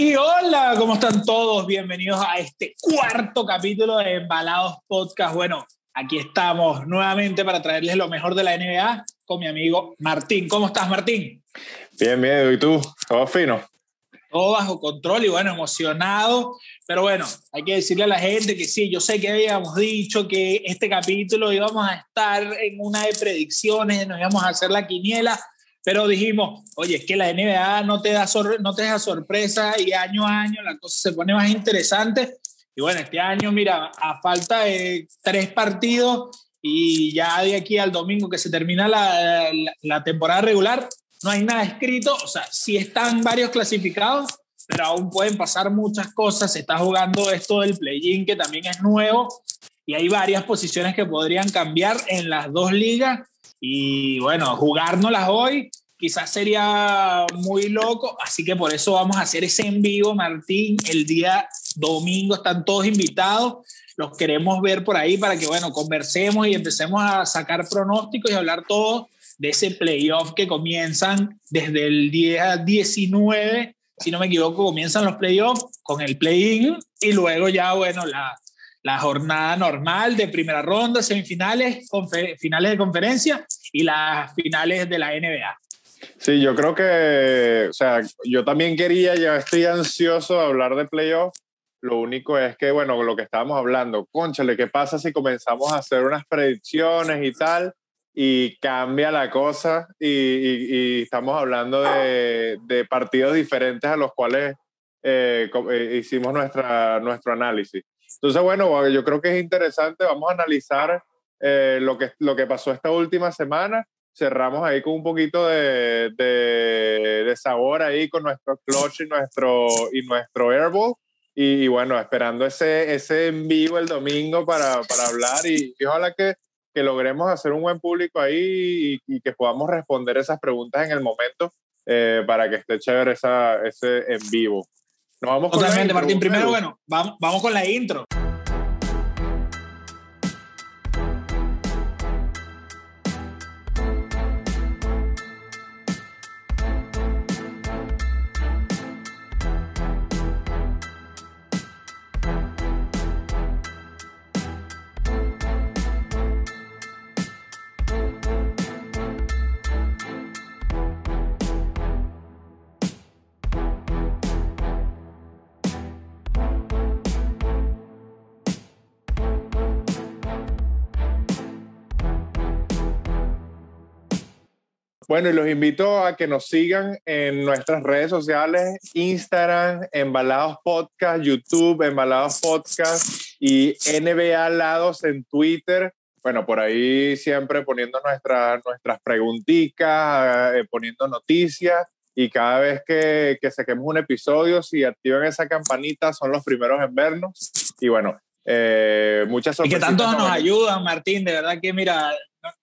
Y hola, ¿cómo están todos? Bienvenidos a este cuarto capítulo de Embalados Podcast. Bueno, aquí estamos nuevamente para traerles lo mejor de la NBA con mi amigo Martín. ¿Cómo estás, Martín? Bien, bien. ¿Y tú? ¿Todo fino? Todo bajo control y bueno, emocionado. Pero bueno, hay que decirle a la gente que sí, yo sé que habíamos dicho que este capítulo íbamos a estar en una de predicciones, nos íbamos a hacer la quiniela, pero dijimos, oye, es que la NBA no te, da no te deja sorpresa y año a año la cosa se pone más interesante. Y bueno, este año, mira, a falta de tres partidos y ya de aquí al domingo que se termina la, la, temporada regular, no hay nada escrito. O sea, sí están varios clasificados, pero aún pueden pasar muchas cosas. Se está jugando esto del play-in, que también es nuevo, y hay varias posiciones que podrían cambiar en las dos ligas. Y bueno, jugárnoslas hoy quizás sería muy loco, así que por eso vamos a hacer ese en vivo, Martín, el día domingo, están todos invitados, los queremos ver por ahí para que, bueno, conversemos y empecemos a sacar pronósticos y hablar todo de ese playoff que comienzan desde el día 19, si no me equivoco, comienzan los playoffs con el play-in y luego ya, bueno, la, la jornada normal de primera ronda, semifinales, finales de conferencia y las finales de la NBA. Sí, yo creo que, o sea, yo también quería, ya estoy ansioso de hablar de playoff. Lo único es que, bueno, lo que estábamos hablando, conchale, ¿qué pasa si comenzamos a hacer unas predicciones y tal? Y cambia la cosa y, y, estamos hablando de, de, partidos diferentes a los cuales eh, eh, hicimos nuestra, nuestro análisis. Entonces, bueno, yo creo que es interesante. Vamos a analizar eh, lo, que, lo que pasó esta última semana cerramos ahí con un poquito de, de, sabor ahí con nuestro clutch y nuestro, y nuestro airball. Y, bueno, esperando ese, ese en vivo el domingo para, para hablar y, ojalá que, que, logremos hacer un buen público ahí y, que podamos responder esas preguntas en el momento eh, para que esté chévere esa, ese en vivo. Nos vamos Totalmente, Martín. Primero, bueno, vamos, vamos con la intro. Bueno, y los invito a que nos sigan en nuestras redes sociales, Instagram, Embalados Podcast, YouTube, Embalados Podcast y NBA Lados en Twitter. Bueno, por ahí siempre poniendo nuestras nuestras preguntitas, eh, poniendo noticias y cada vez que, que saquemos un episodio, si activan esa campanita, son los primeros en vernos. Y bueno, eh, muchas sorpresas. Y que tanto nos ayudan, Martín, de verdad que mira,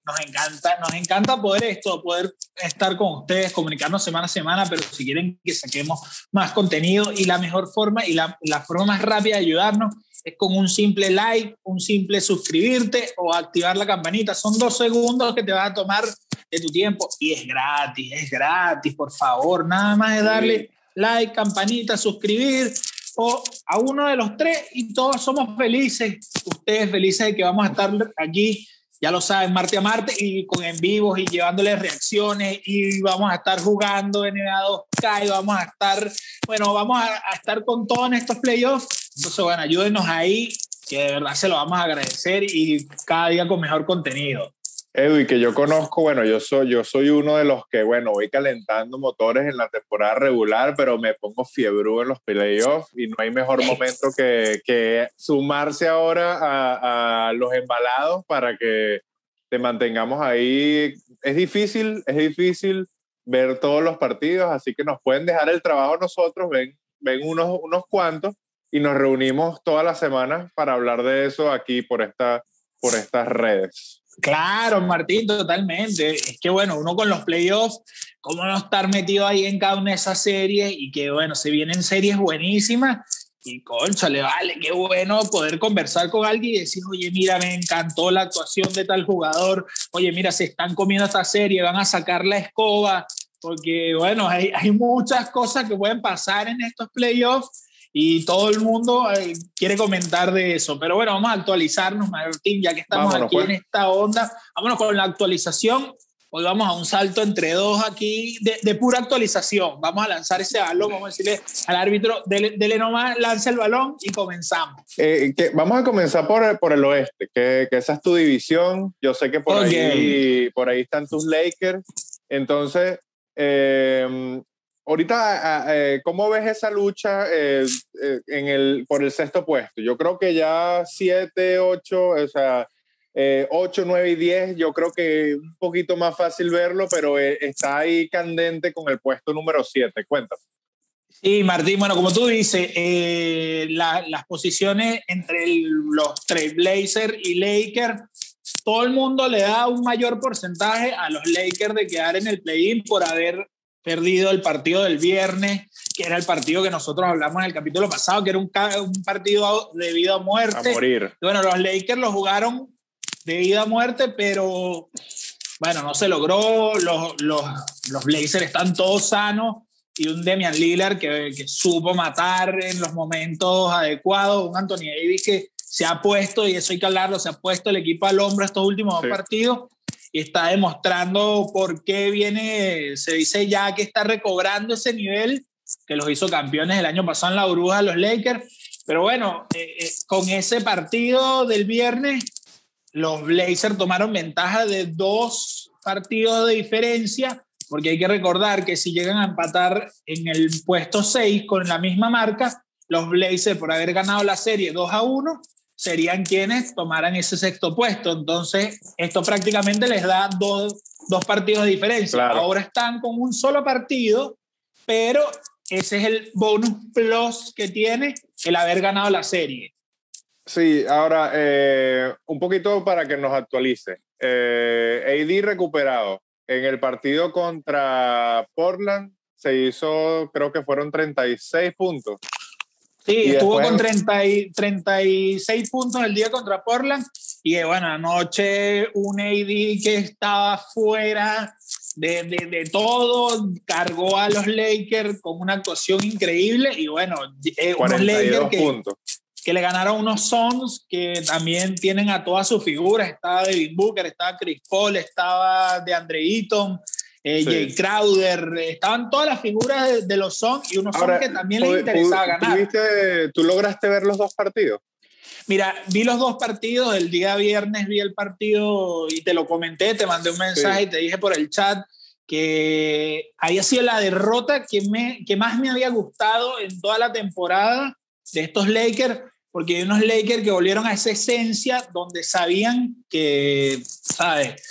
nos encanta, nos encanta poder esto, poder estar con ustedes, comunicarnos semana a semana, pero si quieren que saquemos más contenido y la mejor forma y la, la forma más rápida de ayudarnos es con un simple like, un simple suscribirte o activar la campanita. Son dos segundos que te va a tomar de tu tiempo y es gratis, es gratis, por favor. Nada más de darle like, campanita, suscribir o a uno de los tres y todos somos felices. Ustedes felices de que vamos a estar aquí ya lo saben, Marte a Marte y con en vivos y llevándoles reacciones y vamos a estar jugando NBA 2K y vamos a estar, bueno, vamos a, estar con todos en estos playoffs. Entonces, bueno, ayúdenos ahí, que de verdad se lo vamos a agradecer y cada día con mejor contenido. Edu, que yo conozco, bueno, yo soy, yo soy uno de los que, bueno, voy calentando motores en la temporada regular, pero me pongo fiebre en los playoffs y no hay mejor momento que, que sumarse ahora a, a, los embalados para que te mantengamos ahí. Es difícil, es difícil ver todos los partidos, así que nos pueden dejar el trabajo nosotros, ven, ven unos, unos cuantos y nos reunimos todas las semanas para hablar de eso aquí por, esta, por estas redes. Claro, Martín, totalmente. Es que bueno, uno con los playoffs, cómo no estar metido ahí en cada una de esas series y que bueno, se vienen series buenísimas. Y concha, le vale, qué bueno poder conversar con alguien y decir, oye, mira, me encantó la actuación de tal jugador, oye, mira, se están comiendo esta serie, van a sacar la escoba, porque bueno, hay, hay muchas cosas que pueden pasar en estos playoffs y todo el mundo eh, quiere comentar de eso. Pero bueno, vamos a actualizarnos, Martín, ya que estamos aquí en pues. esta onda. Vámonos con la actualización. Hoy vamos a un salto entre dos aquí de, pura actualización. Vamos a lanzar ese balón, vamos a decirle al árbitro, dele, nomás, lanza el balón y comenzamos. Eh, que vamos a comenzar por, por el oeste, que, que, esa es tu división. Yo sé que por, ahí, por ahí están tus Lakers. Entonces, eh, ahorita, eh, ¿cómo ves esa lucha en el, por el sexto puesto? Yo creo que ya 7, 8, o sea, 8, 9 y 10, yo creo que un poquito más fácil verlo, pero está ahí candente con el puesto número 7. Cuéntame. Sí, Martín, bueno, como tú dices, las posiciones entre los Trailblazers y Lakers todo el mundo le da un mayor porcentaje a los Lakers de quedar en el play-in por haber perdido el partido del viernes, que era el partido que nosotros hablamos en el capítulo pasado, que era un, un partido de vida o muerte. A morir. Bueno, los Lakers lo jugaron de vida a muerte, pero bueno, no se logró. Los, los, los Blazers están todos sanos y un Demian Lillard que, que, supo matar en los momentos adecuados, un Anthony Davis que se ha puesto, y eso hay que hablarlo, se ha puesto el equipo al hombro estos últimos dos partidos está demostrando por qué viene, se dice ya que está recobrando ese nivel que los hizo campeones el año pasado en la burbuja los Lakers. Pero bueno, eh, eh, con ese partido del viernes, los Blazers tomaron ventaja de dos partidos de diferencia, porque hay que recordar que si llegan a empatar en el puesto 6 con la misma marca, los Blazers por haber ganado la serie 2 a 1 serían quienes tomaran ese sexto puesto. Entonces, esto prácticamente les da dos, dos partidos de diferencia. Ahora están con un solo partido, pero ese es el bonus plus que tiene el haber ganado la serie. Sí, ahora, eh, un poquito para que nos actualice. Eh, AD recuperado. En el partido contra Portland se hizo, creo que fueron 36 puntos. Sí, estuvo con 30 y, 36 puntos el día contra Portland. Y bueno, anoche un AD que estaba fuera de, de, de, todo, cargó a los Lakers con una actuación increíble. Y bueno, eh, unos Lakers que, que, le ganaron unos Suns que también tienen a todas sus figuras. Estaba David Booker, estaba Chris Paul, estaba de Andre Eaton eh, Jay Crowder, estaban todas las figuras de, los Son y unos Son que también les interesaba ganar. ¿Tú lograste ver los dos partidos? Mira, vi los dos partidos, el día viernes vi el partido y te lo comenté, te mandé un mensaje y te dije por el chat que había sido la derrota que, me, que más me había gustado en toda la temporada de estos Lakers, porque hay unos Lakers que volvieron a esa esencia donde sabían que, ¿sabes?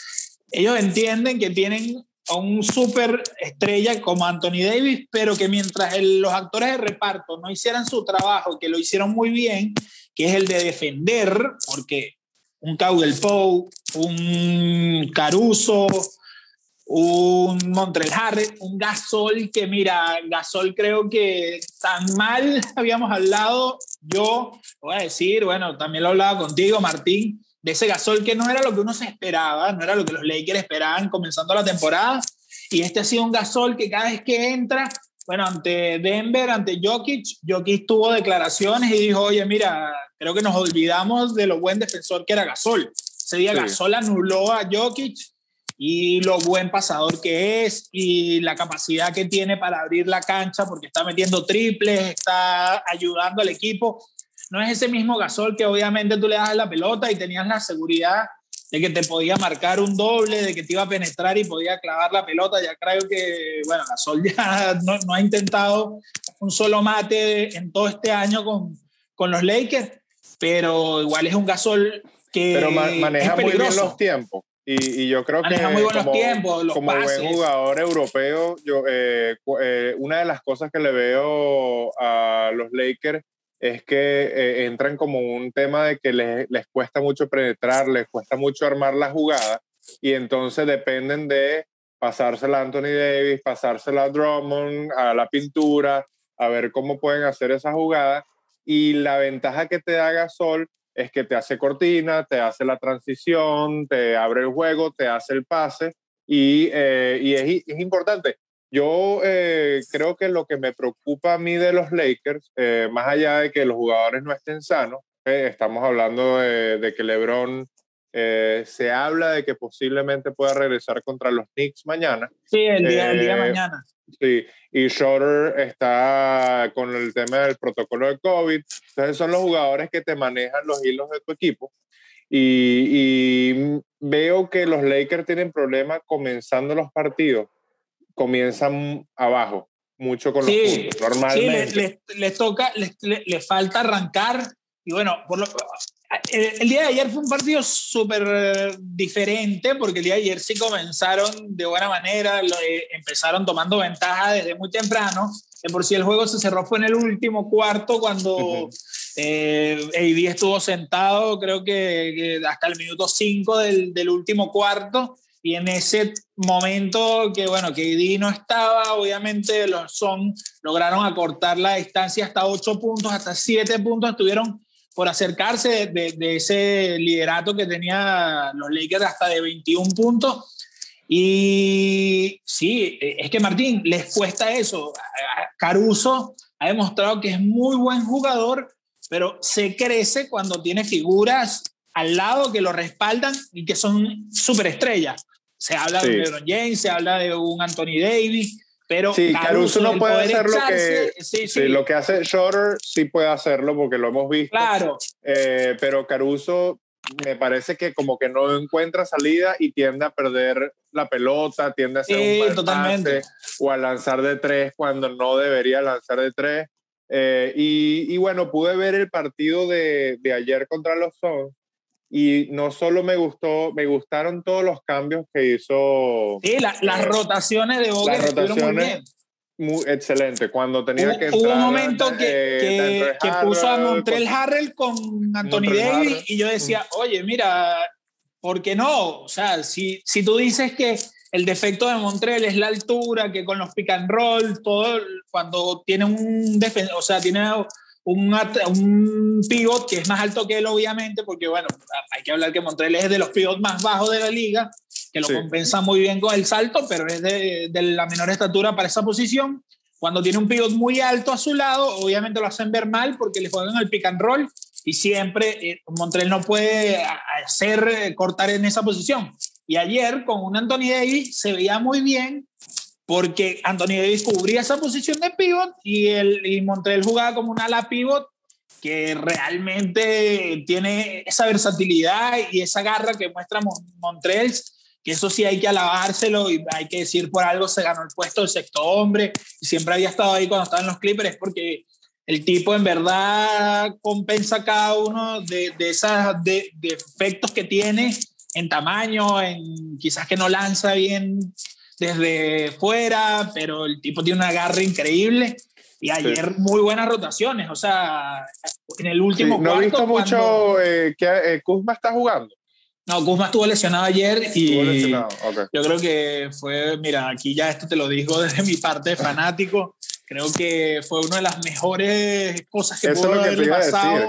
Ellos entienden que tienen a un super estrella como Anthony Davis, pero que mientras los actores de reparto no hicieran su trabajo, que lo hicieron muy bien, que es el de defender, porque un Caudel Poe, un Caruso, un Montreal Harris, un Gasol, que mira, Gasol creo que tan mal habíamos hablado, yo voy a decir, bueno, también lo hablaba contigo, Martín, de ese Gasol que no era lo que uno se esperaba, no era lo que los Lakers esperaban comenzando la temporada. Y este ha sido un Gasol que cada vez que entra, bueno, ante Denver, ante Jokic, Jokic tuvo declaraciones y dijo, oye, mira, creo que nos olvidamos de lo buen defensor que era Gasol. Ese día Gasol anuló a Jokic y lo buen pasador que es y la capacidad que tiene para abrir la cancha porque está metiendo triples, está ayudando al equipo no es ese mismo Gasol que obviamente tú le das la pelota y tenías la seguridad de que te podía marcar un doble, de que te iba a penetrar y podía clavar la pelota. Ya creo que, bueno, Gasol ya no, no ha intentado un solo mate en todo este año con, con los Lakers, pero igual es un Gasol que pero maneja muy bien los tiempos. Y, y, yo creo maneja que muy como, tiempos, como buen jugador europeo, yo, eh, eh, una de las cosas que le veo a los Lakers es que eh, entran como un tema de que les, les, cuesta mucho penetrar, les cuesta mucho armar la jugada y entonces dependen de pasársela a Anthony Davis, pasársela a Drummond, a la pintura, a ver cómo pueden hacer esa jugada. Y la ventaja que te da Gasol es que te hace cortina, te hace la transición, te abre el juego, te hace el pase y, eh, y es, es importante Yo eh, creo que lo que me preocupa a mí de los Lakers, eh, más allá de que los jugadores no estén sanos, eh, estamos hablando de, que LeBron se habla de que posiblemente pueda regresar contra los Knicks mañana. Sí, el día, el día de mañana. Sí, y Schroeder está con el tema del protocolo de COVID. Entonces son los jugadores que te manejan los hilos de tu equipo. Y, veo que los Lakers tienen problemas comenzando los partidos. Comienzan abajo, mucho con los puntos, normalmente. Sí, les, toca, les, falta arrancar. Y bueno, por lo, el, día de ayer fue un partido súper eh, diferente porque el día de ayer sí comenzaron de buena manera, eh, empezaron tomando ventaja desde muy temprano. De por si el juego se cerró fue en el último cuarto cuando eh, AD estuvo sentado, creo que, hasta el minuto 5 del, del, último cuarto. Y en ese momento que, bueno, AD no estaba, obviamente los Son lograron acortar la distancia hasta 8 puntos, hasta 7 puntos, estuvieron por acercarse de, de, ese liderato que tenía los Lakers hasta de 21 puntos. Y sí, es que Martín, les cuesta eso. Caruso ha demostrado que es muy buen jugador, pero se crece cuando tiene figuras al lado que lo respaldan y que son superestrellas. Se habla de LeBron James, se habla de un Anthony Davis, pero sí, Caruso, no puede hacer lo que, sí, sí. lo que hace Shorter, sí puede hacerlo porque lo hemos visto. Claro. Eh, pero Caruso me parece que como que no encuentra salida y tiende a perder la pelota, tiende a hacer un totalmente. o a lanzar de tres cuando no debería lanzar de tres. Eh, y, y, bueno, pude ver el partido de, de ayer contra los Suns y no solo me gustó, me gustaron todos los cambios que hizo. Sí, las eh, rotaciones de Boga rotaciones muy bien. excelente. Cuando tenía que entrar. Hubo un momento que, eh, que, puso a Montrell Harrell con Anthony Davis y yo decía, oye, mira, ¿por qué no? O sea, si, si tú dices que el defecto de Montrell es la altura, que con los pick and roll, todo, cuando tiene un defensor, o sea, tiene un, un pivot que es más alto que él, obviamente, porque bueno, hay que hablar que Montreal es de los pivots más bajos de la liga, que lo compensa muy bien con el salto, pero es de, de, la menor estatura para esa posición. Cuando tiene un pivot muy alto a su lado, obviamente lo hacen ver mal porque le juegan al pick and roll y siempre eh, Montreal no puede hacer eh, cortar en esa posición. Y ayer con un Anthony Davis se veía muy bien porque Anthony Davis cubría esa posición de pivot y, el, y Montrell jugaba como un ala pivot que realmente tiene esa versatilidad y esa garra que muestra Montrell, que eso sí hay que alabárselo y hay que decir por algo se ganó el puesto de sexto hombre y siempre había estado ahí cuando estaba en los Clippers porque el tipo en verdad compensa cada uno de, esos de, de efectos que tiene en tamaño, en quizás que no lanza bien desde fuera, pero el tipo tiene una garra increíble. Y ayer muy buenas rotaciones, o sea, en el último No he visto mucho eh, que eh, Kuzma está jugando. No, Kuzma estuvo lesionado ayer y yo creo que fue, mira, aquí ya esto te lo digo desde mi parte de fanático, creo que fue una de las mejores cosas que pudo haber pasado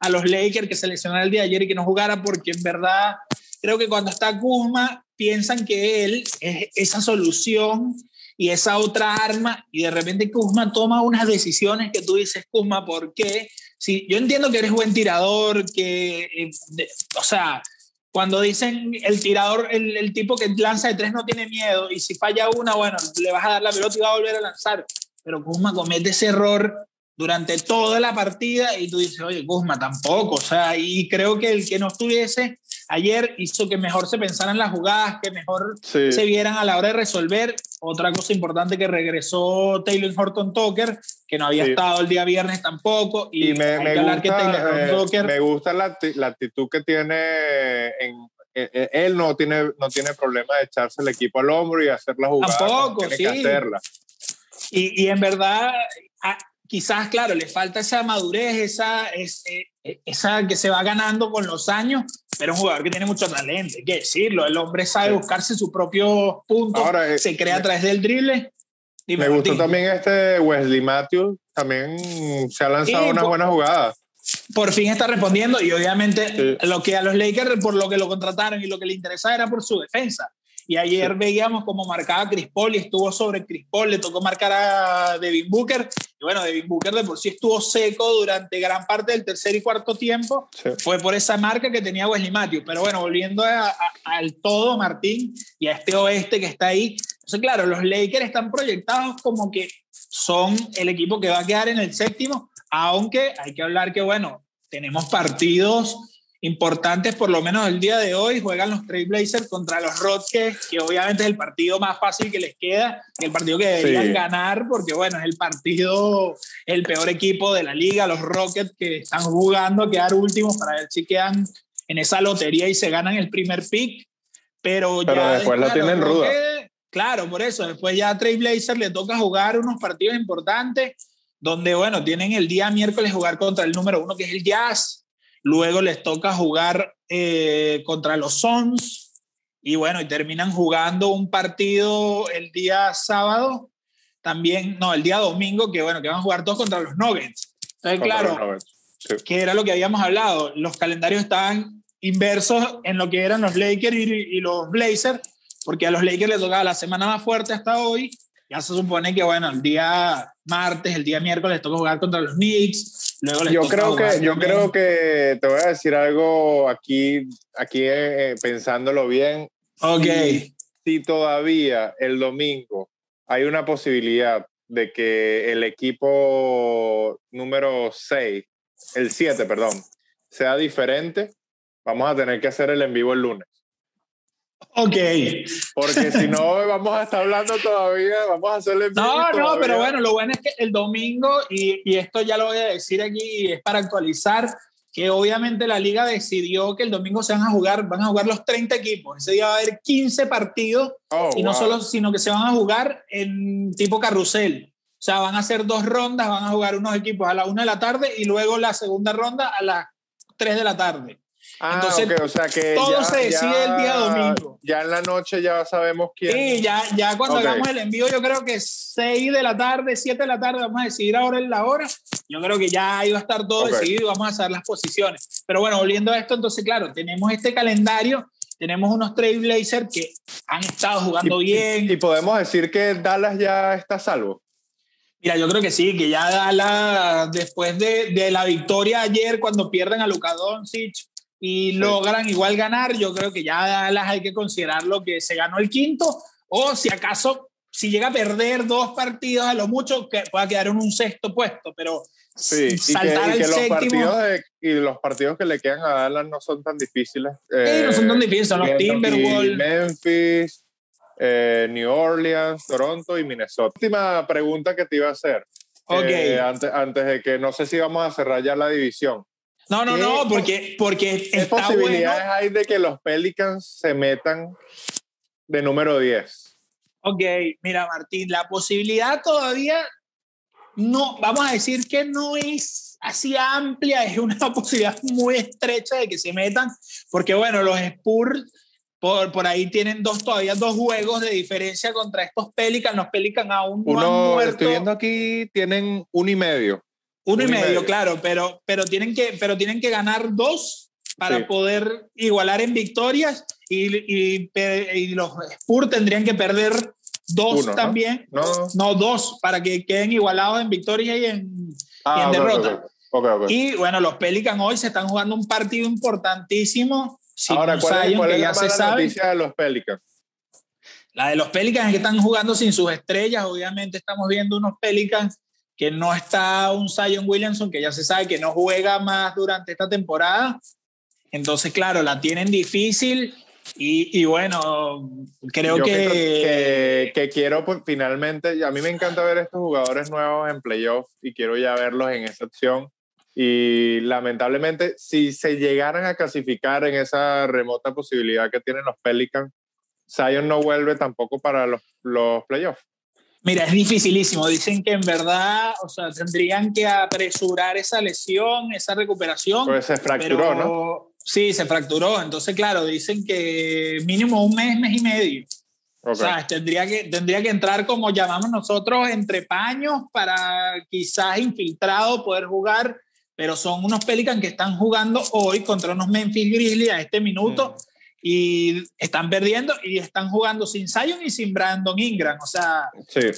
a, los Lakers que se lesionara el día de ayer y que no jugara porque en verdad creo que cuando está Kuzma piensan que él es esa solución y esa otra arma y de repente Kuzma toma unas decisiones que tú dices, Kuzma, ¿por qué? Si, yo entiendo que eres buen tirador, que, eh, o sea, cuando dicen el tirador, el, el, tipo que lanza de tres no tiene miedo y si falla una, bueno, le vas a dar la pelota y va a volver a lanzar. Pero Kuzma comete ese error durante toda la partida y tú dices, oye, Kuzma tampoco, o sea, y creo que el que no estuviese ayer hizo que mejor se pensaran las jugadas, que mejor se vieran a la hora de resolver. Otra cosa importante que regresó Taylor Horton Tucker, que no había estado el día viernes tampoco. Y, me, gusta, me gusta la, la, actitud que tiene en, él no tiene, no tiene problema de echarse el equipo al hombro y hacer la jugada. Tampoco, sí. hacerla. Y, y, en verdad, quizás, claro, le falta esa madurez, esa, eh, esa que se va ganando con los años, pero es un jugador que tiene mucho talento, hay que decirlo. El hombre sabe buscarse su propio punto, eh, se crea a través del drible. me gustó también este Wesley Matthews, también se ha lanzado una buena jugada. Por fin está respondiendo y obviamente lo que a los Lakers, por lo que lo contrataron y lo que le interesaba era por su defensa. Y ayer veíamos cómo marcaba Chris Paul y estuvo sobre Chris Paul, le tocó marcar a Devin Booker, y bueno, Devin Booker de por sí estuvo seco durante gran parte del tercer y cuarto tiempo, fue por esa marca que tenía Wesley Matthews, pero bueno, volviendo al todo, Martín, y a este oeste que está ahí, entonces claro, los Lakers están proyectados como que son el equipo que va a quedar en el séptimo, aunque hay que hablar que bueno, tenemos partidos importantes, por lo menos el día de hoy, juegan los Trailblazers contra los Rockets, que obviamente es el partido más fácil que les queda, el partido que deberían ganar, porque bueno, es el partido, el peor equipo de la liga, los Rockets que están jugando a quedar últimos para ver si quedan en esa lotería y se ganan el primer pick, pero, ya después lo tienen ruda. Claro, por eso, después ya a Trailblazers le toca jugar unos partidos importantes, donde bueno, tienen el día miércoles jugar contra el número uno, que es el Jazz, Luego les toca jugar eh, contra los Sons y bueno, y terminan jugando un partido el día sábado, también, no, el día domingo, que bueno, que van a jugar todos contra los Nuggets. Entonces, claro, que era lo que habíamos hablado, los calendarios estaban inversos en lo que eran los Lakers y, y los Blazers, porque a los Lakers les tocaba la semana más fuerte hasta hoy ya se supone que, bueno, el día martes, el día miércoles, toca jugar contra los Knicks. Luego yo creo que, yo creo que te voy a decir algo aquí, aquí eh, pensándolo bien. Ok. Si, todavía el domingo hay una posibilidad de que el equipo número 6, el 7, perdón, sea diferente, vamos a tener que hacer el en vivo el lunes. Ok. Porque si no, vamos a estar hablando todavía, vamos a hacerle... No, no, pero bueno, lo bueno es que el domingo, y, y, esto ya lo voy a decir aquí, es para actualizar, que obviamente la liga decidió que el domingo se van a jugar, van a jugar los 30 equipos. Ese día va a haber 15 partidos, oh, y no solo, sino que se van a jugar en tipo carrusel. O sea, van a hacer dos rondas, van a jugar unos equipos a la una de la tarde y luego la segunda ronda a las 3 de la tarde. Ah, Entonces, o sea que todo se decide el día domingo. Ya en la noche ya sabemos quién. Sí, ya, ya cuando hagamos el envío, yo creo que 6 de la tarde, 7 de la tarde, vamos a decidir ahora en la hora. Yo creo que ya iba a estar todo decidido y vamos a hacer las posiciones. Pero bueno, volviendo a esto, entonces, claro, tenemos este calendario, tenemos unos Trailblazers que han estado jugando bien. Y podemos decir que Dallas ya está salvo. Mira, yo creo que sí, que ya Dallas, después de, de la victoria ayer, cuando pierden a Luka Doncic, y logran igual ganar, yo creo que ya las hay que considerar lo que se ganó el quinto, o si acaso, si llega a perder dos partidos a lo mucho, que pueda quedar en un sexto puesto, pero sí, saltar y que, los partidos y los partidos que le quedan a Dallas no son tan difíciles. Sí, no son tan difíciles, son los Timberwolves. Memphis, eh, New Orleans, Toronto y Minnesota. Última pregunta que te iba a hacer. Okay. Eh, antes, antes de que no sé si vamos a cerrar ya la división. No, no, no, porque, porque ¿Qué posibilidades hay de que los Pelicans se metan de número 10? Ok, mira, Martín, la posibilidad todavía no, vamos a decir que no es así amplia, es una posibilidad muy estrecha de que se metan, porque bueno, los Spurs por, por ahí tienen dos, todavía dos juegos de diferencia contra estos Pelicans, los Pelicans aún no han muerto. Estoy viendo aquí, tienen uno y medio. Uno y medio, claro, pero, pero, tienen que, pero tienen que ganar dos para poder igualar en victorias y, y, los Spurs tendrían que perder dos también. ¿no? ¿no? dos, para que queden igualados en victoria y en, ah, derrota. y bueno, los Pelicans hoy se están jugando un partido importantísimo. Ahora, ¿cuál es, la ya noticia de los Pelicans? La de los Pelicans es que están jugando sin sus estrellas. Obviamente estamos viendo unos Pelicans que no está un Zion Williamson, que ya se sabe que no juega más durante esta temporada. Entonces, claro, la tienen difícil y, y bueno, creo que... que... quiero pues, finalmente, a mí me encanta ver estos jugadores nuevos en playoff y quiero ya verlos en esa opción. Y lamentablemente, si se llegaran a clasificar en esa remota posibilidad que tienen los Pelicans, Zion no vuelve tampoco para los, los playoffs. Mira, es dificilísimo. Dicen que en verdad, o sea, tendrían que apresurar esa lesión, esa recuperación. Pues se fracturó, ¿no? Sí, se fracturó. Entonces, claro, dicen que mínimo un mes, mes y medio. O sea, tendría que, tendría que entrar como llamamos nosotros entre paños para quizás infiltrado poder jugar, pero son unos Pelicans que están jugando hoy contra unos Memphis Grizzlies a este minuto. Mm y están perdiendo y están jugando sin Zion y sin Brandon Ingram. O sea,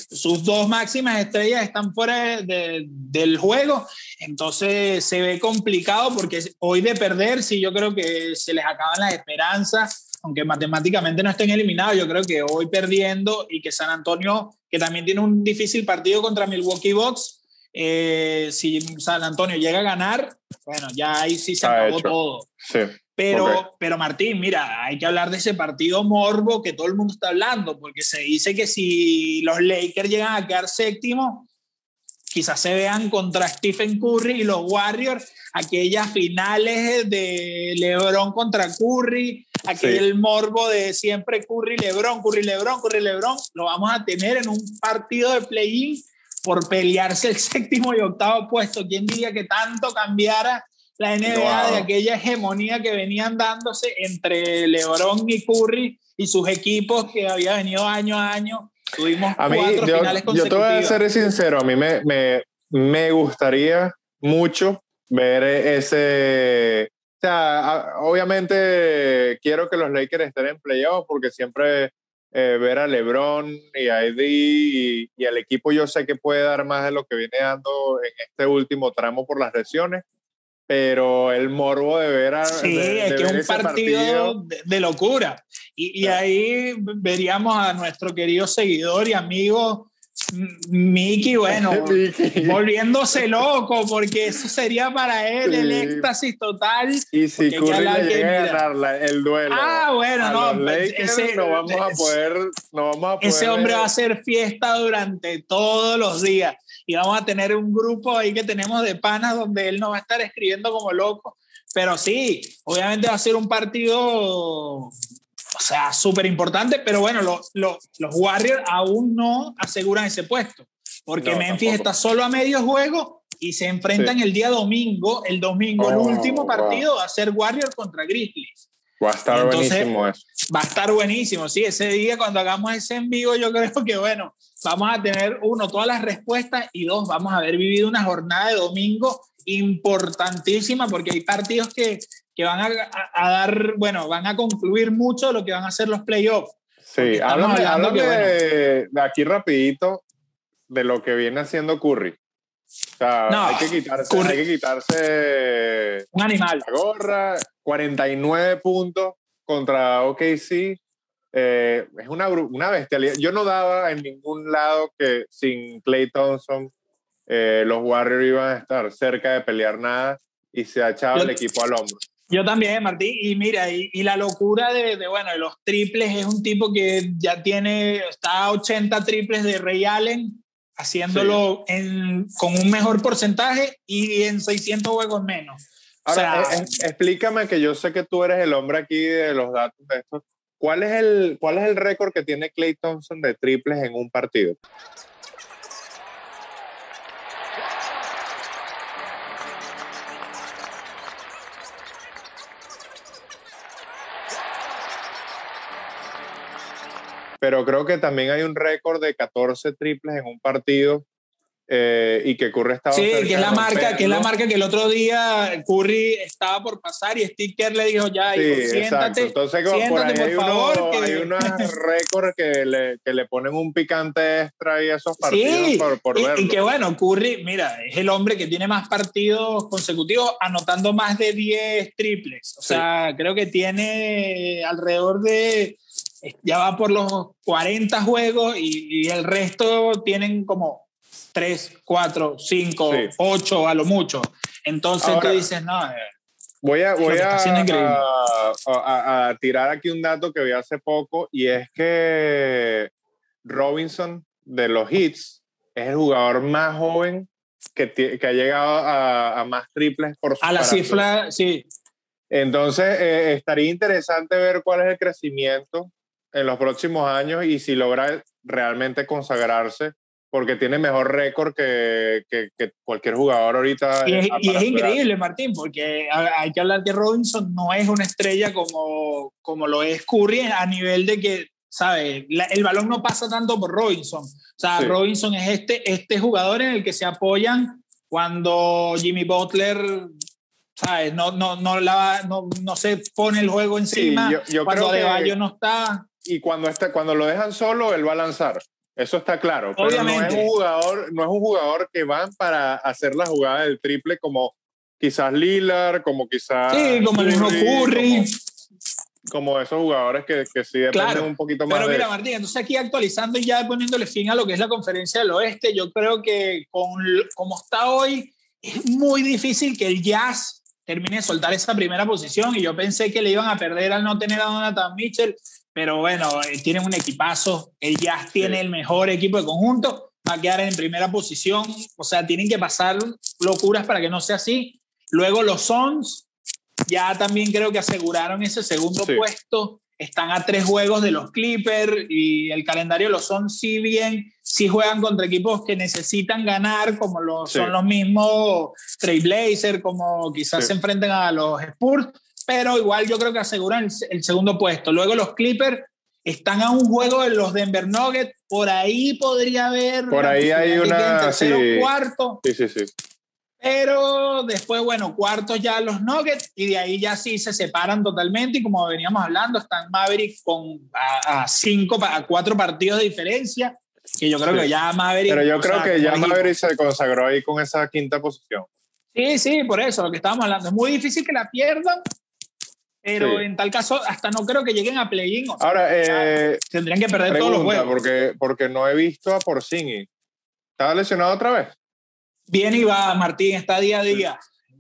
sus dos máximas estrellas están fuera del juego. Entonces se ve complicado porque hoy de perder, sí, yo creo que se les acaban las esperanzas. Aunque matemáticamente no estén eliminados, yo creo que hoy perdiendo y que San Antonio, que también tiene un difícil partido contra Milwaukee Bucks, eh, si San Antonio llega a ganar, bueno, ya ahí sí se acabó todo. Sí. Pero, pero Martín, mira, hay que hablar de ese partido morbo que todo el mundo está hablando, porque se dice que si los Lakers llegan a quedar séptimo, quizás se vean contra Stephen Curry y los Warriors, aquellas finales de LeBron contra Curry, aquel morbo de siempre Curry, LeBron, Curry, LeBron, Curry, LeBron, lo vamos a tener en un partido de play-in por pelearse el séptimo y octavo puesto. ¿Quién diría que tanto cambiara la NBA de aquella hegemonía que venían dándose entre LeBron y Curry y sus equipos que había venido año a año. Tuvimos a mí, cuatro yo, finales consecutivas. Yo te voy a ser sincero, a mí me, me, me gustaría mucho ver ese... O sea, obviamente quiero que los Lakers estén en playoffs porque siempre eh, ver a LeBron y a Eddie y, y, al equipo yo sé que puede dar más de lo que viene dando en este último tramo por las lesiones pero el morbo de ver a. Sí, es que es un partido, De, locura. Y, y, ahí veríamos a nuestro querido seguidor y amigo Mickey, bueno, volviéndose loco, porque eso sería para él el éxtasis total. Y si Curry le llega a ganar el duelo. Ah, bueno, no. ese, no, vamos a poder, no vamos a poder. Ese hombre va a hacer fiesta durante todos los días y vamos a tener un grupo ahí que tenemos de panas donde él no va a estar escribiendo como loco. Pero sí, obviamente va a ser un partido, o sea, súper importante, pero bueno, los Warriors aún no aseguran ese puesto, porque Memphis está solo a medio juego y se enfrentan el día domingo, el domingo, el oh, último partido va a ser Warriors contra Grizzlies. Va a estar buenísimo eso. Va a estar buenísimo, sí. Ese día cuando hagamos ese en vivo, yo creo que, bueno, vamos a tener, uno, todas las respuestas y dos, vamos a haber vivido una jornada de domingo importantísima porque hay partidos que, que van a, dar, bueno, van a concluir mucho lo que van a ser los playoffs. Sí, háblame, de, aquí rapidito de lo que viene haciendo Curry. O sea, hay, que quitarse, hay que quitarse un animal. La gorra, 49 puntos contra OKC. Eh, es una, una bestialidad. Yo no daba en ningún lado que sin Clay Thompson eh, los Warriors iban a estar cerca de pelear nada y se ha echado el equipo al hombro. Yo también, Martín. Y mira, y, la locura de, de, bueno, de los triples es un tipo que ya tiene, está a 80 triples de Ray Allen, haciéndolo en, con un mejor porcentaje y en 600 juegos menos. Ahora, eh, explícame que yo sé que tú eres el hombre aquí de los datos de estos. ¿Cuál es el, cuál es el récord que tiene Clay Thompson de triples en un partido? Pero creo que también hay un récord de 14 triples en un partido eh, y que Curry estaba sí que es la marca que es la marca que el otro día Curry estaba por pasar y Sticker le dijo ya sí, siéntate entonces por ahí hay, favor, hay unos récords que le, que le ponen un picante extra y esos partidos sí, por, por y, verlo. y que bueno Curry mira es el hombre que tiene más partidos consecutivos anotando más de 10 triples. O sea creo que tiene alrededor de ya va por los 40 juegos y, y el resto tienen como 3, 4, 5, 8 a lo mucho. Entonces tú dices, no. Eh, voy a, voy a, a, a, tirar aquí un dato que vi hace poco y es que Robinson de los Hits es el jugador más joven que, que ha llegado a, más triples por A la cifra, sí. Entonces, eh, estaría interesante ver cuál es el crecimiento en los próximos años y si logra realmente consagrarse porque tiene mejor récord que, que, cualquier jugador ahorita. Y es, y es increíble, Martín, porque hay que hablar que Robinson no es una estrella como, como lo es Curry a nivel de que, ¿sabes? el balón no pasa tanto por Robinson. O sea, Robinson es este, este jugador en el que se apoyan cuando Jimmy Butler ¿sabes? No, no, no, la, no, no se pone el juego encima yo, yo cuando que- Adebayo no está. Y cuando, está, cuando lo dejan solo, él va a lanzar. Eso está claro. Pero no es, un jugador, no es un jugador que van para hacer la jugada del triple como quizás Lillard, como quizás. Sí, como el mismo Curry. Como, como esos jugadores que, que sí dependen Claro, un poquito más Pero de mira, eso. Martín, entonces aquí actualizando y ya poniéndole fin a lo que es la conferencia del oeste, yo creo que con como está hoy, es muy difícil que el Jazz termine de soltar esa primera posición y yo pensé que le iban a perder al no tener a Donatan Mitchell, pero bueno, eh, tienen un equipazo, el Jazz tiene Sí. el mejor equipo de conjunto, va a quedar en primera posición, o sea, tienen que pasar locuras para que no sea así. Luego los Suns ya también creo que aseguraron ese segundo Sí. puesto. Están a tres juegos de los Clippers y el calendario lo son, si bien, si juegan contra equipos que necesitan ganar, como lo, Sí. son los mismos Trailblazers, como quizás Sí. se enfrenten a los Spurs, pero igual yo creo que aseguran el, segundo puesto. Luego los Clippers están a un juego de los Denver Nuggets, por ahí podría haber. Por ahí hay una- tercero sí. cuarto. Sí, sí, sí. Pero después, bueno, cuartos ya los Nuggets y de ahí ya sí se separan totalmente y como veníamos hablando, están Mavericks con a, a cinco, a cuatro partidos de diferencia, que yo creo Sí. que ya Mavericks... Pero yo creo sea, que ya como equipo- Maverick se consagró ahí con esa quinta posición. Sí, sí, por eso, lo que estábamos hablando. Es muy difícil que la pierdan, pero Sí. en tal caso hasta no creo que lleguen a play-in. o sea, Ahora, eh, tendrían que perder todos los juegos. porque, porque no he visto a Porzingis. ¿Estaba lesionado otra vez? Bien y va, Martín, está día a día.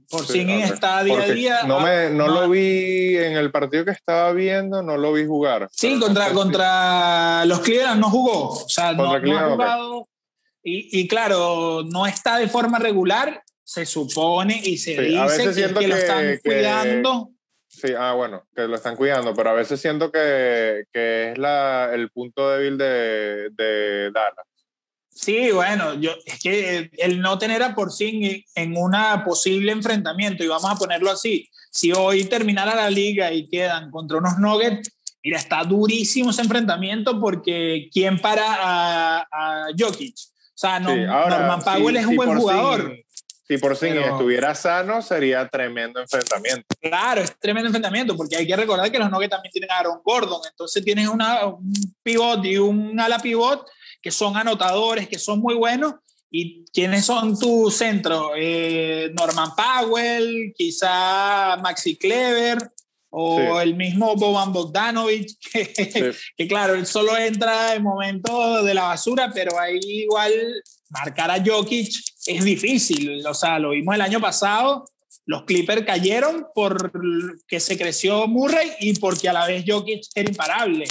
Por Sí, fin ok. está día a Porque día. No, me, no Ah, lo vi en el partido que estaba viendo, no lo vi jugar. Sí, no contra, contra los Cleveland no jugó. O sea, no, no ha jugado. Y, y claro, no está de forma regular, se supone y se Sí, a dice que, que lo están que- cuidando. Sí, ah, bueno, que lo están cuidando, pero a veces siento que, que es la, el punto débil de, de Dallas. Sí, bueno, yo, es que el no tener a Porzingis en una posible enfrentamiento, y vamos a ponerlo así, si hoy terminara la liga y quedan contra unos Nuggets, mira, está durísimo ese enfrentamiento porque ¿quién para a, a Jokic? O sea, no, Sí, ahora, Norman Powell es un buen jugador. Si por sí Pero- estuviera sano, sería tremendo enfrentamiento. Claro, es tremendo enfrentamiento, porque hay que recordar que los Nuggets también tienen a Aaron Gordon, entonces tienes una, un pivot y un ala pivot que son anotadores, que son muy buenos. ¿Y quiénes son tus centros? Eh, Norman Powell, quizá Maxi Clever o Sí. el mismo Boban Bogdanovic, que, Sí. que claro, él solo entra en momentos de la basura, pero ahí igual marcar a Jokic es difícil. O sea, lo vimos el año pasado, los Clippers cayeron por que se creció Murray y porque a la vez Jokic era imparable.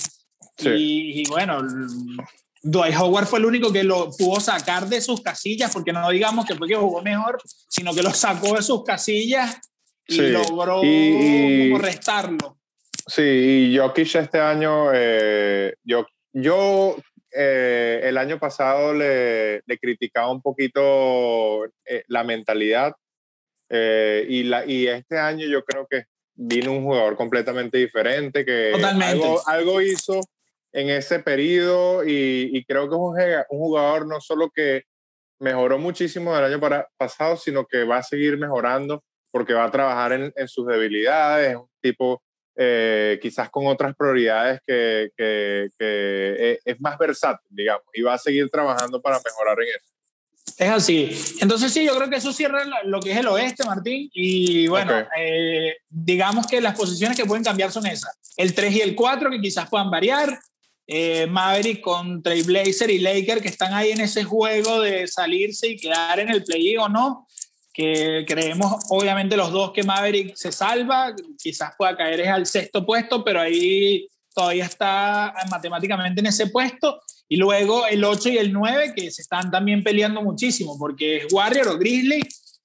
Sí. Y, y bueno, Dwight Howard fue el único que lo pudo sacar de sus casillas, porque no digamos que fue que jugó mejor, sino que lo sacó de sus casillas y Sí. logró Y- y- como restarlo. Sí, y Jokic este año, eh, yo, yo eh, el año pasado le, le criticaba un poquito eh, la mentalidad eh, y, la, y este año yo creo que vino un jugador completamente diferente que algo, algo hizo en ese periodo y, y creo que es un, jugador no solo que mejoró muchísimo del año para- pasado, sino que va a seguir mejorando porque va a trabajar en, en sus debilidades, es un tipo eh, quizás con otras prioridades que, que- que es, más versátil, digamos, y va a seguir trabajando para mejorar en eso. Es así. Entonces sí, yo creo que eso cierra lo que es el oeste, Martín. Y bueno, eh, digamos que las posiciones que pueden cambiar son esas. El 3 y el 4 que quizás puedan variar. Eh, Maverick con Trailblazer y Laker que están ahí en ese juego de salirse y quedar en el play o no. Que creemos obviamente los dos que Maverick se salva, quizás pueda caer es al sexto puesto, pero ahí todavía está matemáticamente en ese puesto. Y luego el 8 y el 9 que se están también peleando muchísimo, porque es Warrior o Grizzly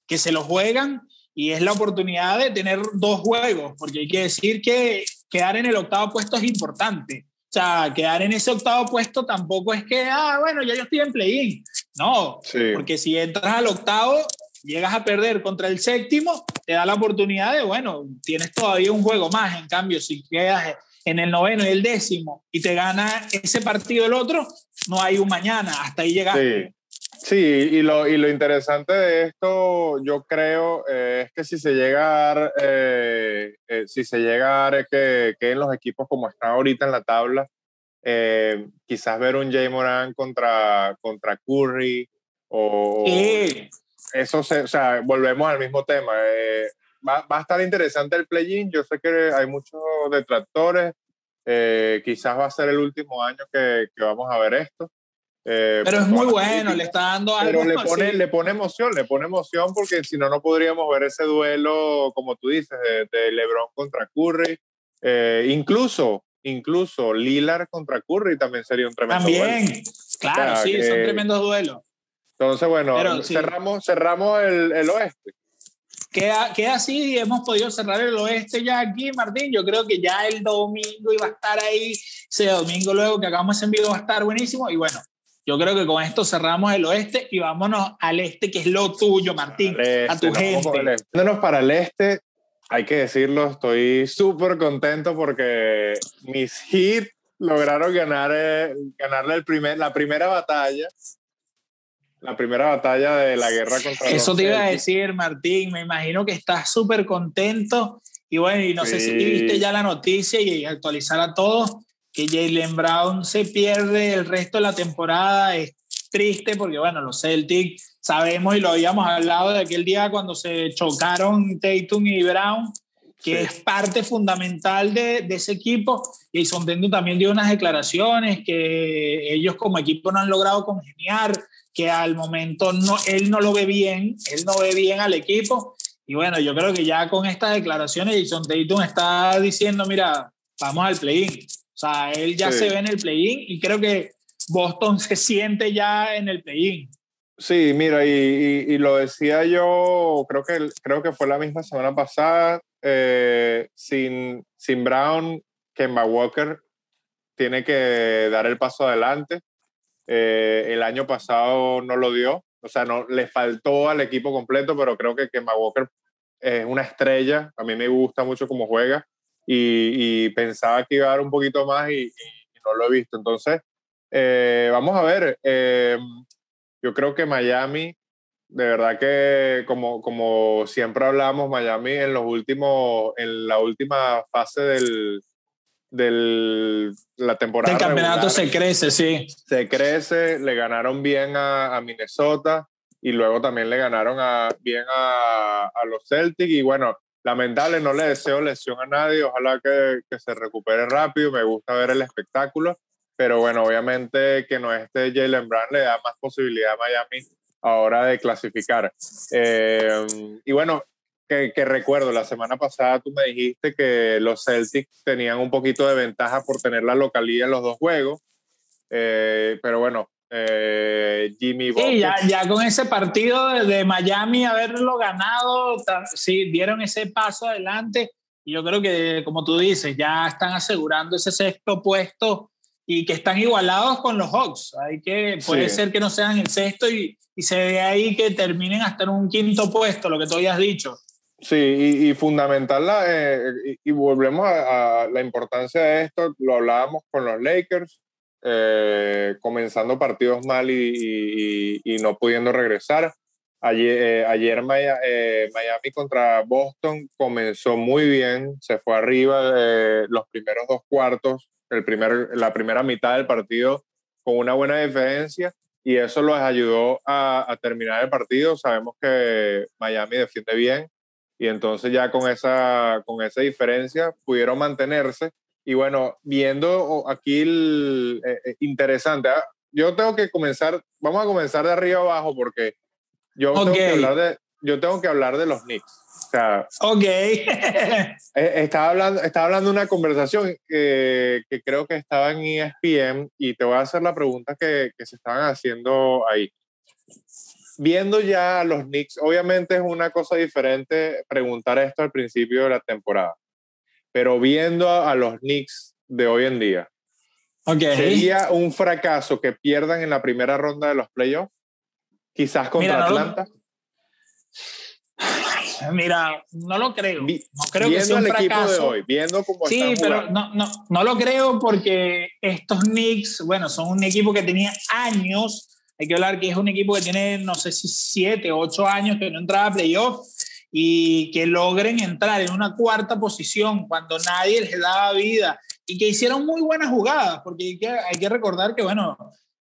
que se lo juegan y es la oportunidad de tener dos juegos, porque hay que decir que quedar en el octavo puesto es importante. O sea, quedar en ese octavo puesto tampoco es que, ah, bueno, ya yo estoy en play-in. No, Sí. porque si entras al octavo, llegas a perder contra el séptimo, te da la oportunidad de, bueno, tienes todavía un juego más. En cambio, si quedas en el noveno y el décimo y te gana ese partido el otro, no hay un mañana, hasta ahí llegaste. Sí, Sí, y lo, y lo interesante de esto, yo creo, eh, es que si se llega a dar, eh, eh, si se llega a dar que, que, en los equipos como están ahorita en la tabla, quizás ver un Jay Moran contra, contra Curry o... Eso, se, o sea, volvemos al mismo tema. Va, va, a estar interesante el play-in, yo sé que hay muchos detractores, quizás va a ser el último año que, que vamos a ver esto. Eh, pero es muy bueno, le está dando algo. Pero le pone, le pone emoción, le pone emoción porque si no, no podríamos ver ese duelo, como tú dices, de, LeBron contra Curry. Eh, incluso, incluso Lillard contra Curry también sería un tremendo también. claro, sí, son tremendos duelos. Entonces, bueno, cerramos, cerramos el, el oeste. Queda, queda, así y hemos podido cerrar el oeste ya aquí, Martín. Yo creo que ya el domingo iba a estar ahí. Ese domingo luego que hagamos ese envío va a estar buenísimo. Y bueno, yo creo que con esto cerramos el oeste y vámonos al este, que es lo tuyo, Martín, a tu gente. Vámonos para el este, hay que decirlo, estoy súper contento porque mis hits lograron ganar, eh, ganarle el primer, la primera batalla. La primera batalla de la guerra contra Eso te iba a decir, Martín. Me imagino que estás súper contento. Y bueno, y no sé si viste ya la noticia y actualizar a todos que Jalen Brown se pierde el resto de la temporada es triste porque, bueno, los Celtics sabemos y lo habíamos hablado de aquel día cuando se chocaron Tatum y Brown, que es parte fundamental de, de, ese equipo. Y Jason Tatum también dio unas declaraciones que ellos como equipo no han logrado congeniar, que al momento no, él no lo ve bien, él no ve bien al equipo. Y bueno, yo creo que ya con estas declaraciones Jason Tatum está diciendo, mira, vamos al play-in o sea, él ya se ve en el play-in y creo que Boston se siente ya en el play-in. Sí, mira, y, y, lo decía yo, creo que, creo que fue la misma semana pasada, eh, sin, sin Brown, Kemba Walker tiene que dar el paso adelante. Eh, el año pasado no lo dio, o sea, no le faltó al equipo completo, pero creo que Kemba Walker es una estrella. A mí me gusta mucho cómo juega y, pensaba que iba a dar un poquito más y, no lo he visto. Entonces, eh, vamos a ver. Eh, yo creo que Miami, de verdad que como, como siempre hablamos, Miami en los últimos, en la última fase del, del la temporada. El campeonato se crece, sí. Se crece, le ganaron bien a, a Minnesota y luego también le ganaron a, bien a, a, los Celtics y bueno, lamentable, no le deseo lesión a nadie, ojalá que, que, se recupere rápido, me gusta ver el espectáculo, pero bueno, obviamente que no esté Jalen Brown le da más posibilidad a Miami ahora de clasificar. Eh, y bueno, que, que, recuerdo, la semana pasada tú me dijiste que los Celtics tenían un poquito de ventaja por tener la localidad en los dos juegos, eh, pero bueno, eh, Jimmy Sí, ya, ya, con ese partido de, Miami haberlo ganado, sí, dieron ese paso adelante. Y yo creo que, como tú dices, ya están asegurando ese sexto puesto y que están igualados con los Hawks. Hay que, puede ser que no sean el sexto y, y, se ve ahí que terminen hasta en un quinto puesto, lo que tú habías dicho. Sí, y, fundamental, la, eh, y, volvemos a, la importancia de esto, lo hablábamos con los Lakers, eh, comenzando partidos mal y, y, no pudiendo regresar. Ayer, eh, ayer eh, Miami contra Boston comenzó muy bien, se fue arriba los primeros dos cuartos, el primer, la primera mitad del partido con una buena diferencia y eso los ayudó a terminar el partido. Sabemos que Miami defiende bien y entonces ya con esa, con esa diferencia pudieron mantenerse y bueno, viendo aquí el eh, eh, interesante, ¿ah? yo tengo que comenzar, vamos a comenzar de arriba abajo porque yo, tengo, que hablar de, yo tengo que hablar de los Knicks. O sea, ok. Eh, estaba, hablando, estaba hablando de una conversación que, que, creo que estaba en ESPN y te voy a hacer la pregunta que, que se estaban haciendo ahí. Viendo ya a los Knicks, obviamente es una cosa diferente preguntar esto al principio de la temporada pero viendo a, los Knicks de hoy en día, ¿sería un fracaso que pierdan en la primera ronda de los playoffs? Quizás contra Atlanta. Mira, no lo creo. No creo viendo que sea un el fracaso. equipo de hoy, viendo cómo Sí, pero no, no, no lo creo porque estos Knicks, bueno, son un equipo que tenía años hay que hablar que es un equipo que tiene, no sé si siete, ocho años que no entraba a playoff y que logren entrar en una cuarta posición cuando nadie les daba vida y que hicieron muy buenas jugadas, porque hay que, hay que recordar que, bueno,